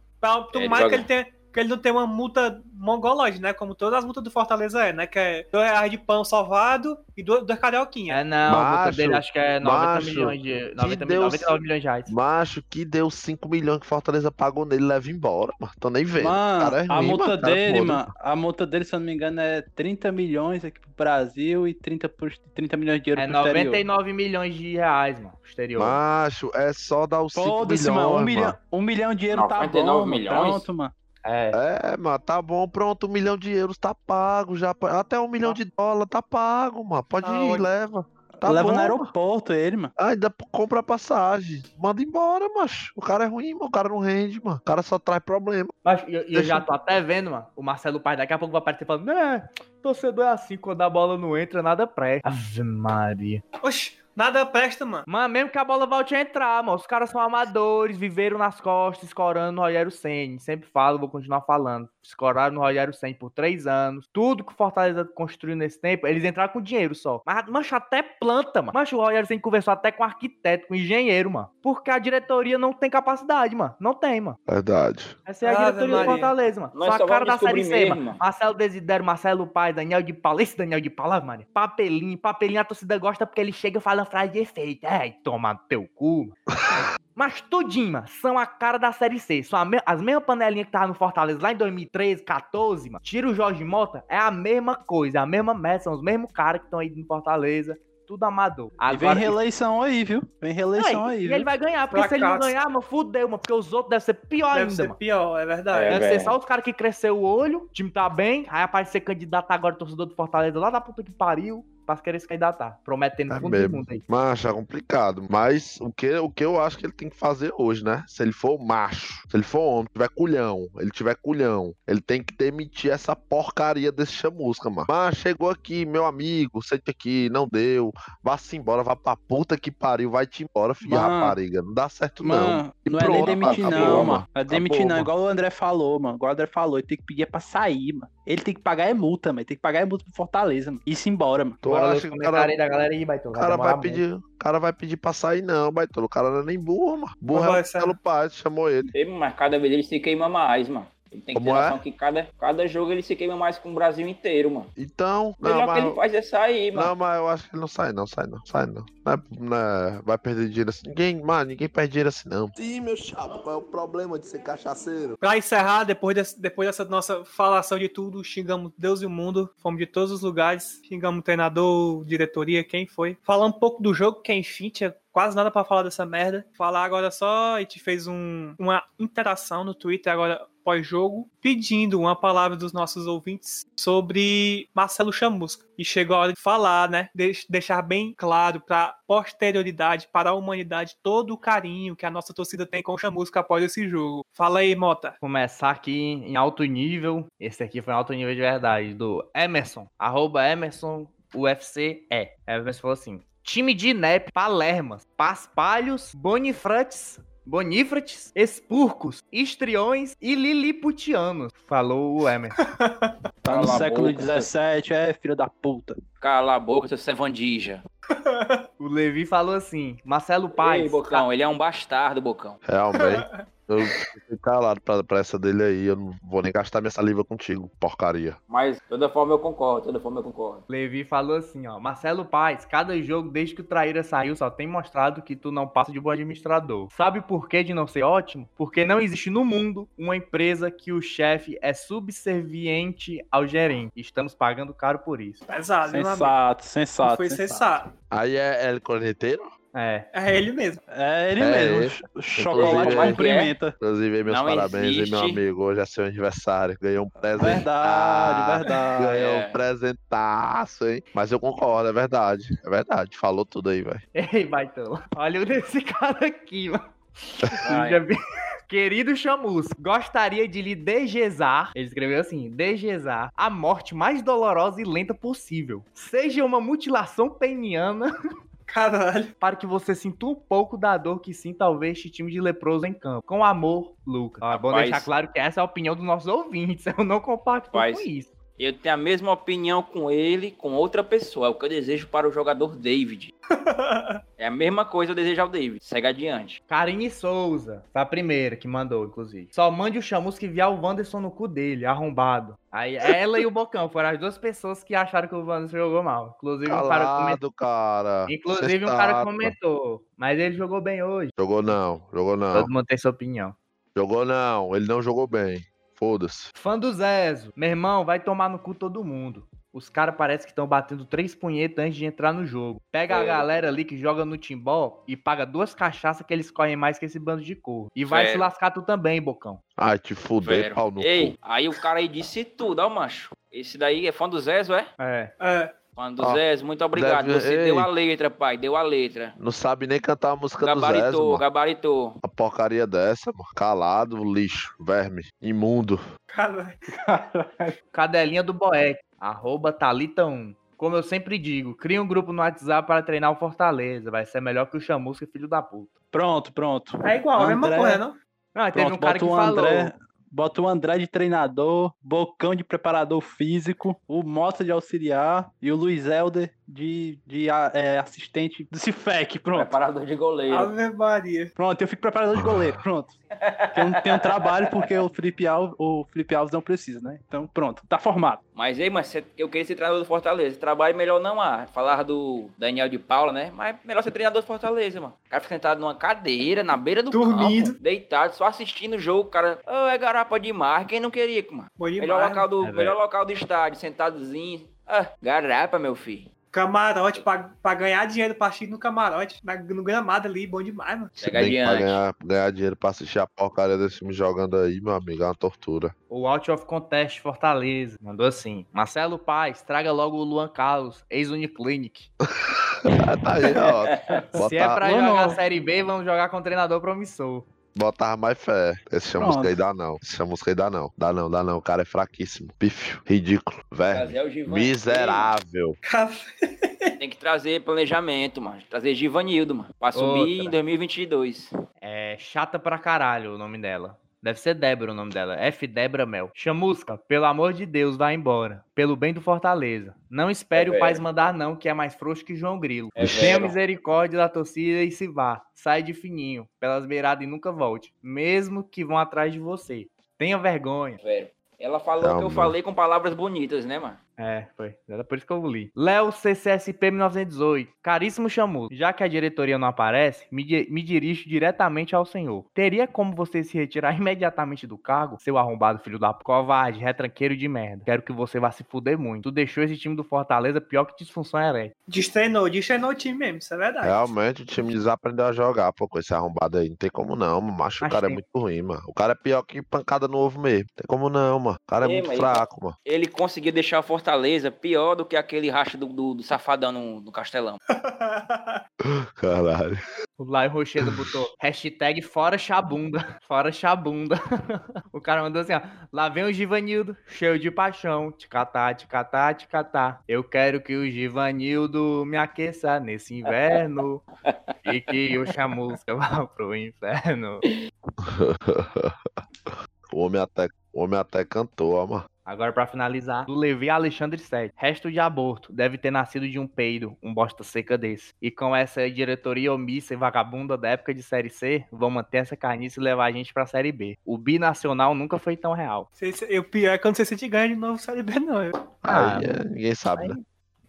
Tomara joga- que ele tenha. Que ele não tenha uma multa mongolóide, né? Como todas as multas do Fortaleza é, né? Que é dois reais de pão salvado e duas, duas carioquinhas. É não, a multa Macho, dele acho que é 90 macho, milhões de. 90, Deus- 99 milhões de reais. Macho, que deu 5 milhões que Fortaleza pagou nele, leva embora, mano. Tô nem vendo. Mano, cara é a ruim, multa mano. É dele, mano, a multa dele, se eu não me engano, é 30 milhões aqui pro Brasil e 30, por, 30 milhões de euros É pro exterior. 99 milhões de reais, mano. Exterior. Macho, é só dar os 5 Foda-se, milhões, mano. Um mano. milhão, um milhão de euros tá 99 bom, milhões? Pronto, mano. É. É, mano, tá bom, pronto, um milhão de euros tá pago já. Até um milhão de dólar tá pago, mano. Pode Ah, ir, olha. leva. Tá Leva bom, no mano. aeroporto ele, mano. Ainda p- compra a passagem. Manda embora, macho. O cara é ruim, mano. O cara não rende, mano. O cara só traz problema. Mas e eu, eu já tô até vendo, mano. O Marcelo Paz daqui a pouco vai aparecer falando, né? Torcedor é assim, quando a bola não entra, nada presta. Ave Maria. Oxi, nada presta, mano. Mano, mesmo que a bola volte a entrar, mano. Os caras são amadores, viveram nas costas, escorando no Rogério Senni. Sempre falo, vou continuar falando. Escoraram no Rogério Senni por três anos. Tudo que o Fortaleza construiu nesse tempo, eles entraram com dinheiro só. Mas, mancha, até planta, mano. Mancha, o Rogério Senni conversou até com arquiteto, com engenheiro, mano. Porque a diretoria não tem capacidade, mano. Não tem, mano. Verdade. Essa é a Ave diretoria do. Fortaleza, mano. Nós Só a cara da Série C, mesmo, mano. mano. Marcelo Desidério, Marcelo Paz, Daniel de Paula. Esse Daniel de Paula, mano. Papelinho, papelinho, a torcida gosta porque ele chega e fala frase de efeito. Ai, toma no teu cu, mano. Mas tudinho, mano, são a cara da Série C. São me- as mesmas panelinhas que tava no Fortaleza lá em 2013, 14, mano. Tira o Jorge Mota, é a mesma coisa, é a mesma meta, são os mesmos caras que estão aí no Fortaleza. Tudo amador. E vem reeleição aí, viu? Vem reeleição Aí, aí, e viu? ele vai ganhar, porque se ele não ganhar, mano, fudeu, mano. Porque os outros devem ser pior Deve ainda, ser mano. pior, é verdade. É, Deve ser velho. só os caras que cresceu o olho, o time tá bem, aí aparece ser candidato agora, torcedor do Fortaleza, lá da puta que pariu, pra querer se candidatar. Prometendo É fundo do mesmo. mundo aí. Macho, é complicado. Mas o que, o que eu acho que ele tem que fazer hoje, né? Se ele for macho, se ele for homem, tiver culhão, ele tiver culhão, ele tem que demitir essa porcaria desse chamusca, mano. Mas chegou aqui, meu amigo, sente aqui, não deu. Vá-se embora, vá pra puta que pariu, vai-te embora, filha Mano. rapariga. Não dá certo, não. Mano, E não é nem pronto, demitir, acabou, não, mano. mano. É demitir, Acabou, não. mano. Igual o André falou, mano. Igual o André falou, ele tem que pedir é pra sair, mano. Ele tem que pagar é multa, mano. Ele tem que pagar é multa pro Fortaleza, mano. E se embora, mano. Tu Ler os acha que o comentários cara, aí da galera aí, Baitolo. o cara vai pedir, o cara vai pedir pra sair, não, Baitolo. O cara não é nem burro, mano. Burro é vai o. Marcelo Paz, chamou ele. Ei, mas cada vez ele se queima mais, mano. Ele tem que Como ter é? noção que cada, cada jogo ele se queima mais com o Brasil inteiro, mano. Então, O não, melhor que ele faz é sair, mano. não, mas eu acho que ele não sai, não, sai não, sai não. Não, é, não é- vai perder dinheiro assim. Ninguém, mano, ninguém perde dinheiro assim, não. Sim, meu chapa, qual é o problema de ser cachaceiro? Pra encerrar, depois, desse- depois dessa nossa falação de tudo, xingamos Deus e o mundo, fomos de todos os lugares, xingamos o treinador, diretoria, quem foi. Falando um pouco do jogo, que enfim, tinha quase nada pra falar dessa merda. Falar agora só, a gente fez um, uma interação no Twitter agora pós-jogo, pedindo uma palavra dos nossos ouvintes sobre Marcelo Chamusca. E chegou a hora de falar, né? Deix- deixar bem claro pra posterioridade, para a humanidade, todo o carinho que a nossa torcida tem com o Chamusca após esse jogo. Fala aí, Mota. Começar aqui em alto nível. Esse aqui foi em alto nível de verdade. Do Emerson. Arroba Emerson UFC é. Emerson falou assim: time de INEP, Palermas, Paspalhos, Bonifrates. Bonifrates, Espurcos, Histriões e Liliputianos. Falou o Emerson. <laughs> Tá no século XVII, é, filho da puta. Cala a boca, seu Sevandija. o Levi falou assim: Marcelo Paz. Ei, Bocão, ele é um bastardo, Bocão. <laughs> Realmente. Eu fiquei calado pra, pra essa dele aí. Eu não vou nem gastar minha saliva contigo, porcaria. Mas, de toda forma, eu concordo, de toda forma, eu concordo. Levi falou assim, ó. Marcelo Paz, cada jogo desde que o Traíra saiu só tem mostrado que tu não passa de bom administrador. Sabe por que de não ser ótimo? Porque não existe no mundo uma empresa que o chefe é subserviente ao gerente. Estamos pagando caro por isso. Pesado. Sensato, sensato. Foi sensato. sensato. Aí é El Corneteiro? É. É ele mesmo. É ele É mesmo. ele. ch- Chocolate Inclusive, cumprimenta. Inclusive, meus Não parabéns, hein, meu existe. amigo. Hoje é seu aniversário. Ganhou um presente. Verdade, verdade. Ganhou É. um presentaço, hein? Mas eu concordo, é verdade. É verdade. Falou tudo aí, velho. Ei, baitão. Olha esse cara aqui, mano. <laughs> Querido Chamus, gostaria de lhe degesar, ele escreveu assim, degesar a morte mais dolorosa e lenta possível. Seja uma mutilação peniana <laughs> Caralho. para que você sinta um pouco da dor que sinta ao ver este time de leproso em campo. Com amor, Lucas. Ah, vou Rapaz. deixar claro que essa é a opinião dos nossos ouvintes. <laughs> Eu não compacto Rapaz. com isso. Eu tenho a mesma opinião com ele, com outra pessoa. É o que eu desejo para o jogador David. <laughs> É a mesma coisa eu desejo ao David. Segue adiante. Karine Souza, foi a primeira que mandou, inclusive. Só mande o Chamus que vier o Wanderson no cu dele, arrombado. Aí ela e o Bocão foram as duas pessoas que acharam que o Wanderson jogou mal. Inclusive, um cara comentou. Calado, cara. Inclusive, um cara comentou. Mas ele jogou bem hoje. Jogou não, jogou não. Todo mundo tem sua opinião. Jogou não, ele não jogou bem. Foda-se. Fã do Zezo. Meu irmão, vai tomar no cu todo mundo. Os caras parecem que estão batendo três punhetas antes de entrar no jogo. Pega a É. galera ali que joga no timbó e paga duas cachaças que eles correm mais que esse bando de cor. E vai Sério. se lascar tu também, Bocão. Ai, te fuder, Vero. pau no Ei, cu. aí o cara aí disse tudo, ó, macho. Esse daí é fã do Zezo, é? É. É. Mano do Zé, muito obrigado. deve- Você ei. deu a letra, pai. Deu a letra. Não sabe nem cantar a música do Zé, Gabaritou, mano. gabaritou. Uma porcaria dessa, mano. Calado, lixo, verme, imundo. Caralho. Cadelinha do Boeck, arroba Thalita1. Como eu sempre digo, cria um grupo no WhatsApp para treinar o Fortaleza. Vai ser melhor que o Chamusca, filho da puta. Pronto, pronto. É igual, a mesma André- coisa, não? Ah, teve Pronto, um cara que falou. André, bota o André de treinador, Bocão de preparador físico, o Mota de auxiliar e o Luiz Helder de, de é, assistente do Cifec. Pronto. Preparador de goleiro. Ave Maria. Pronto, eu fico preparador de goleiro. Pronto. Eu não tenho trabalho porque o Felipe Alves, o Felipe Alves não precisa, né? Então, pronto, tá formado. Mas, ei, mas eu queria ser treinador do Fortaleza. Trabalho melhor não há. Falar do Daniel de Paula, né? Mas melhor ser treinador do Fortaleza, mano. O cara fica sentado numa cadeira, na beira do Dormindo. campo, deitado, só assistindo o jogo. O cara, ô, é garapa demais. Quem não queria, mano? Demais. Melhor local, do, É, melhor local do estádio, sentadozinho. Ah, garapa, meu filho. Camarote pra, pra ganhar dinheiro pra assistir no camarote, na- no gramado ali, bom demais, mano. Adiante. ganhar, ganhar dinheiro pra assistir a porcaria desse time jogando aí, meu amigo. É uma tortura. O Out of Contest Fortaleza. Mandou assim. Marcelo Paz, traga logo o Luan Carlos, ex-Uniclinic. <laughs> Tá aí, ó. <laughs> Se é pra Botar- jogar Não, a não. Série B, vamos jogar com um treinador promissor. Botava mais fé. Esse Pronto. aí dá não. Esse chamusca aí dá não. Dá não, dá não. O cara é fraquíssimo. Pífio. Ridículo. Verme. Trazer o Givanildo. Miserável. Tem que trazer planejamento, mano. Trazer Givanildo, mano. Pra subir Outra. em 2022. É chata pra caralho o nome dela. Deve ser Débora o nome dela. F. Débora Mel. Chamusca, pelo amor de Deus, vá embora. Pelo bem do Fortaleza. Não espere É o Paz mandar não, que é mais frouxo que João Grilo. É Tenha misericórdia da torcida e se vá. Sai de fininho, pelas beiradas e nunca volte. Mesmo que vão atrás de você. Tenha vergonha. Velho. Ela falou Calma. que eu falei com palavras bonitas, né, mano? É, foi. Era por isso que eu li. Léo CCSP 1918. Caríssimo Chamu, já que a diretoria não aparece, me, di- me dirijo diretamente ao senhor. Teria como você se retirar <laughs> imediatamente do cargo, seu arrombado filho da covarde, retranqueiro de merda? Quero que você vá se fuder muito. Tu deixou esse time do Fortaleza pior que disfunção erétil. Destreinou, destreinou o time mesmo, isso é verdade. Realmente o time desaprendeu a jogar, pô, com esse arrombado aí. Não tem como não, mano. Macho, o cara é tem. muito ruim, mano. O cara é pior que pancada no ovo mesmo. Tem como não, mano. O cara é Ei, muito fraco, mano. Ele conseguiu deixar o Fortaleza pior do que aquele racha do, do, do safadão no, no Castelão. <laughs> Caralho. O Lai Rochedo botou hashtag fora chabunda. Fora chabunda. <laughs> o cara mandou assim, ó. Lá vem o Givanildo, cheio de paixão. Ticatá, ticatá, ticatá. Eu quero que o Givanildo me aqueça nesse inverno. <laughs> e que o chamusca vá pro inferno. O homem até, o homem até cantou, ó, mano. Agora, pra finalizar, do Levi Alexandre 7. Resto de aborto. Deve ter nascido de um peido, um bosta seca desse. E com essa diretoria omissa e vagabunda da época de Série C, vão manter essa carniça e levar a gente pra Série B. O binacional nunca foi tão real. Se- se- E o pior é quando você sente ganha de novo Série B, não. eu- Ah, é, ninguém sabe, né?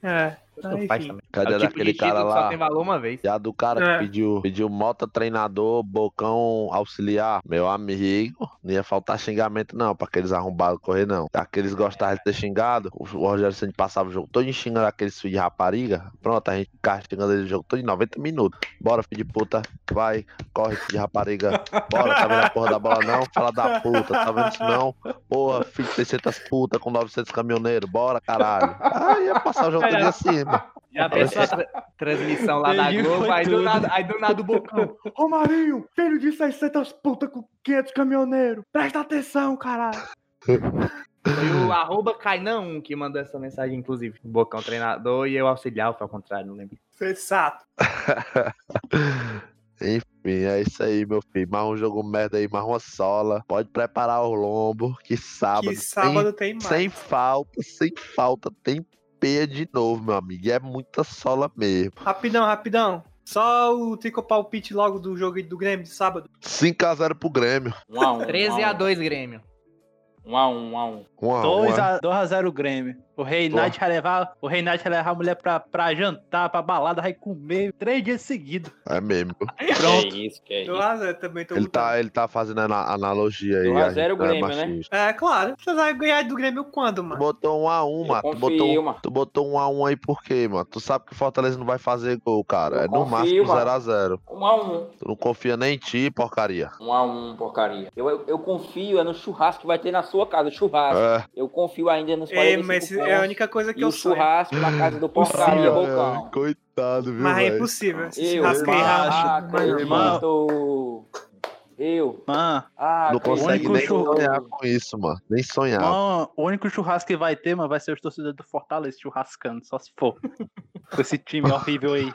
É. Ah, faz enfim. também. Cadê é o tipo daquele cara lá? só tem valor uma vez. Já do cara É. que pediu, pediu Mota treinador, Bocão auxiliar. Meu amigo, não ia faltar xingamento não, pra aqueles arrombados correr não. Aqueles gostavam de ter xingado, o Rogério Ceni passava o jogo todo xingando aqueles filhos de rapariga. Pronto, a gente ficava xingando ele o jogo todo em 90 minutos. Bora, filho de puta, vai, corre, filho de rapariga. Bora, tá vendo a porra da bola não? Fala da puta, tá vendo isso não? Porra, filho de 600 puta com 900 caminhoneiros, bora, caralho. Ah, ia passar o jogo todo assim. Já pensou a tra- transmissão lá da Globo, aí do, nada, aí do nada o Bocão. <laughs> Ô Marinho, filho de 600 puta com 500 caminhoneiros. Presta atenção, caralho. Foi o arroba Kainan1 que mandou essa mensagem, inclusive. O Bocão treinador e eu auxiliar, foi ao contrário, não lembro. Sensato. <laughs> Enfim, é isso aí, meu filho. Mais um jogo merda aí, mais uma sola. Pode preparar o lombo, que sábado. Que sábado tem mais. Sem, sem falta, sem falta, tem peia de novo, meu amigo. E é muita sola mesmo. Rapidão, rapidão. Só o Trico Palpite logo do jogo do Grêmio de sábado. 5x0 pro Grêmio. 1 a 1 13 a 2 Grêmio. 1 a 1 1 a 1 1x1. 2x0 Grêmio. O Reinaldo vai levar, o Reinaldo vai levar a mulher pra, pra jantar, pra balada, vai comer três dias seguidos. É mesmo. <laughs> Pronto. Que isso, que é Do isso. Azé também tô Ele tá, ele tá fazendo ana- analogia aí. 1 a a 0 gente não é Grêmio, né? É, claro. Você vai ganhar do Grêmio quando, Tu mano? botou 1x1, Eu mano. Tu botou, mano. tu botou 1x1 aí por quê, mano? Tu sabe que o Fortaleza não vai fazer gol, cara. Eu é no confio, máximo mano. 0x0. 1 a 1 Tu não confia nem em ti, porcaria. 1 a 1 porcaria. Eu, eu, eu confio é no churrasco que vai ter na sua casa, churrasco. É. Eu confio ainda nos Ei, 45 mas esse, pontos. É a única coisa que e eu sonho. churrasco na casa do porcaria Ai, Bocão. Coitado, viu, Mas é impossível. Esse Eu, churrasco aí, ah, realmente, mas não. acredito. Eu. Mano, Ah, Não consegue nem sonhar com isso, mano. Nem sonhar. mano, o único churrasco que vai ter, mano, vai ser os torcedores do Fortaleza churrascando, só se for. <laughs> Com esse time horrível aí.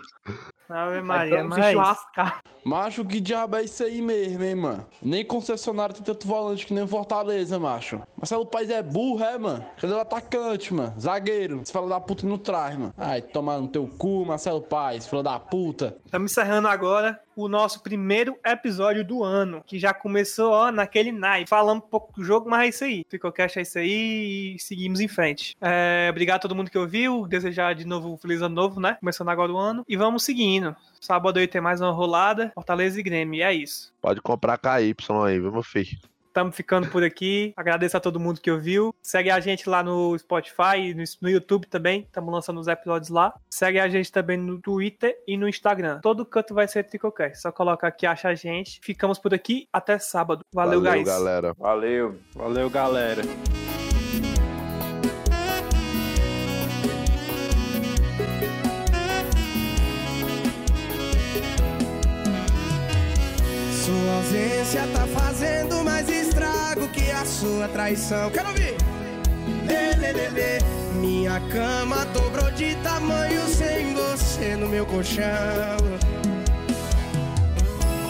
Ave Maria, mas... churrascar. Macho, que diabo é isso aí mesmo, hein, mano? Nem concessionário tem tanto volante que nem o Fortaleza, macho. Marcelo Paes é burro, é, mano? Cadê o atacante, mano? Zagueiro. Esse fala da puta não traz, mano. Ai, tomar no teu cu, Marcelo Paes, fila da puta. Estamos encerrando agora o nosso primeiro episódio do ano, que já começou, ó, naquele naipe. Falamos um pouco do jogo, mas é isso aí. Ficou cash é isso aí e seguimos em frente. É, obrigado a todo mundo que ouviu. Desejar de novo um feliz ano novo, né? Começando agora o ano. E vamos seguindo. Sábado aí tem mais uma rolada. Fortaleza e Grêmio. E é isso. Pode comprar KY aí, viu, meu filho? Estamos ficando por aqui. Agradeço a todo mundo que ouviu. Segue a gente lá no Spotify, no, no YouTube também. Estamos lançando os episódios lá. Segue a gente também no Twitter e no Instagram. Todo canto vai ser Tricocast. Só coloca aqui, acha a gente. Ficamos por aqui. Até sábado. Valeu, guys. galera. Valeu. Valeu, galera. Sua ausência tá fazendo mais a sua traição. Quero ouvir! Lê, lê, lê, lê. Minha cama dobrou de tamanho sem você no meu colchão.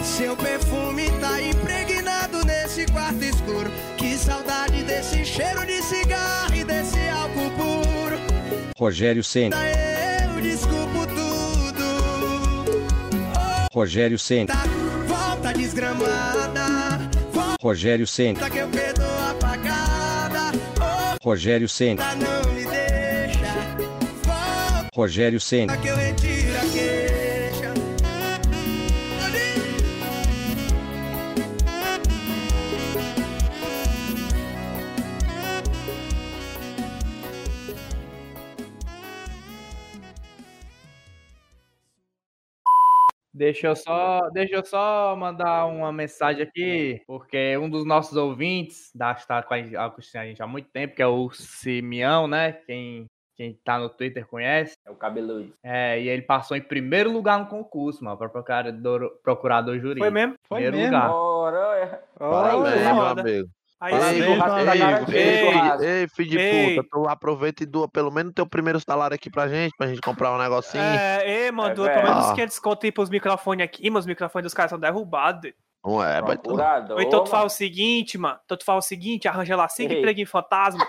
Seu perfume tá impregnado nesse quarto escuro. Que saudade desse cheiro de cigarro e desse álcool puro. Rogério Ceni. Eu desculpo tudo. Rogério Ceni. Volta desgramada. Rogério. Volta que eu perdoo apagada. Rogério. Volta Rogério Ceni. Deixa eu só, deixa eu só mandar uma mensagem aqui, porque um dos nossos ouvintes, da está com a gente, há muito tempo, que é o Simeão, né? Quem quem tá no Twitter conhece. É o cabeludo. É, e ele passou em primeiro lugar no concurso, mano, para procurador, procurador jurídico. Foi mesmo? Foi Primeiro mesmo? lugar. Ora, é. Parabéns, meu amigo. Aí garantido, Ei, churrasco. Ei, filho de Ei. puta, tu aproveita e doa pelo menos teu primeiro salário aqui pra gente, pra gente comprar um negocinho. É, ei, mandou É, pelo menos velho. 500 conto aí pros microfones aqui, mas os microfones dos caras são derrubados. Não é, mas tu... Então tu fala mano. o seguinte, mano. Então tu fala o seguinte, arranja lá cinco Ei. empreguinhos fantasma.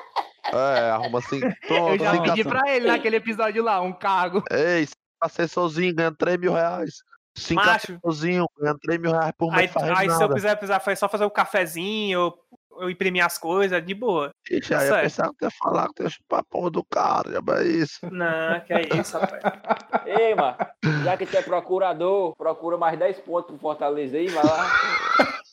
É, arruma assim. <laughs> Eu já pedi pra ele naquele episódio lá, um cargo. Ei, assessorzinho ganha 3 mil reais. Cinco Macho. assessorzinho ganha 3 mil reais por Aí, mês. faz aí se eu quiser, foi só fazer o cafezinho, eu, imprimir as coisas, de boa. Ixi, aí eu certo. pensava que ia falar que tu ia chupar a porra do cara, já é isso. Não, que é isso, rapaz. <laughs> Ei, mano, já que tu é procurador, procura mais 10 pontos pro Fortaleza aí, vai lá. <laughs>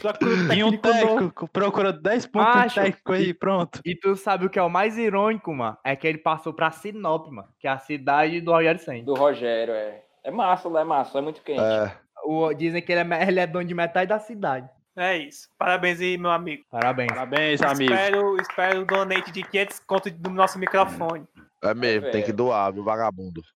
Procura um E um técnico procura 10 pontos Macho. de técnico aí, pronto. E tu sabe o que é o mais irônico, mano? É que ele passou pra Sinop, mano, que é a cidade do Rogério Senna. Do Rogério, é. É massa lá, é massa, é muito quente. É, O, dizem que ele é, ele é dono de metade da cidade. É isso. Parabéns aí, meu amigo. Parabéns. Parabéns, amigo. Espero, espero o donate de 500 conto do nosso microfone. é mesmo, tem que doar, viu, vagabundo.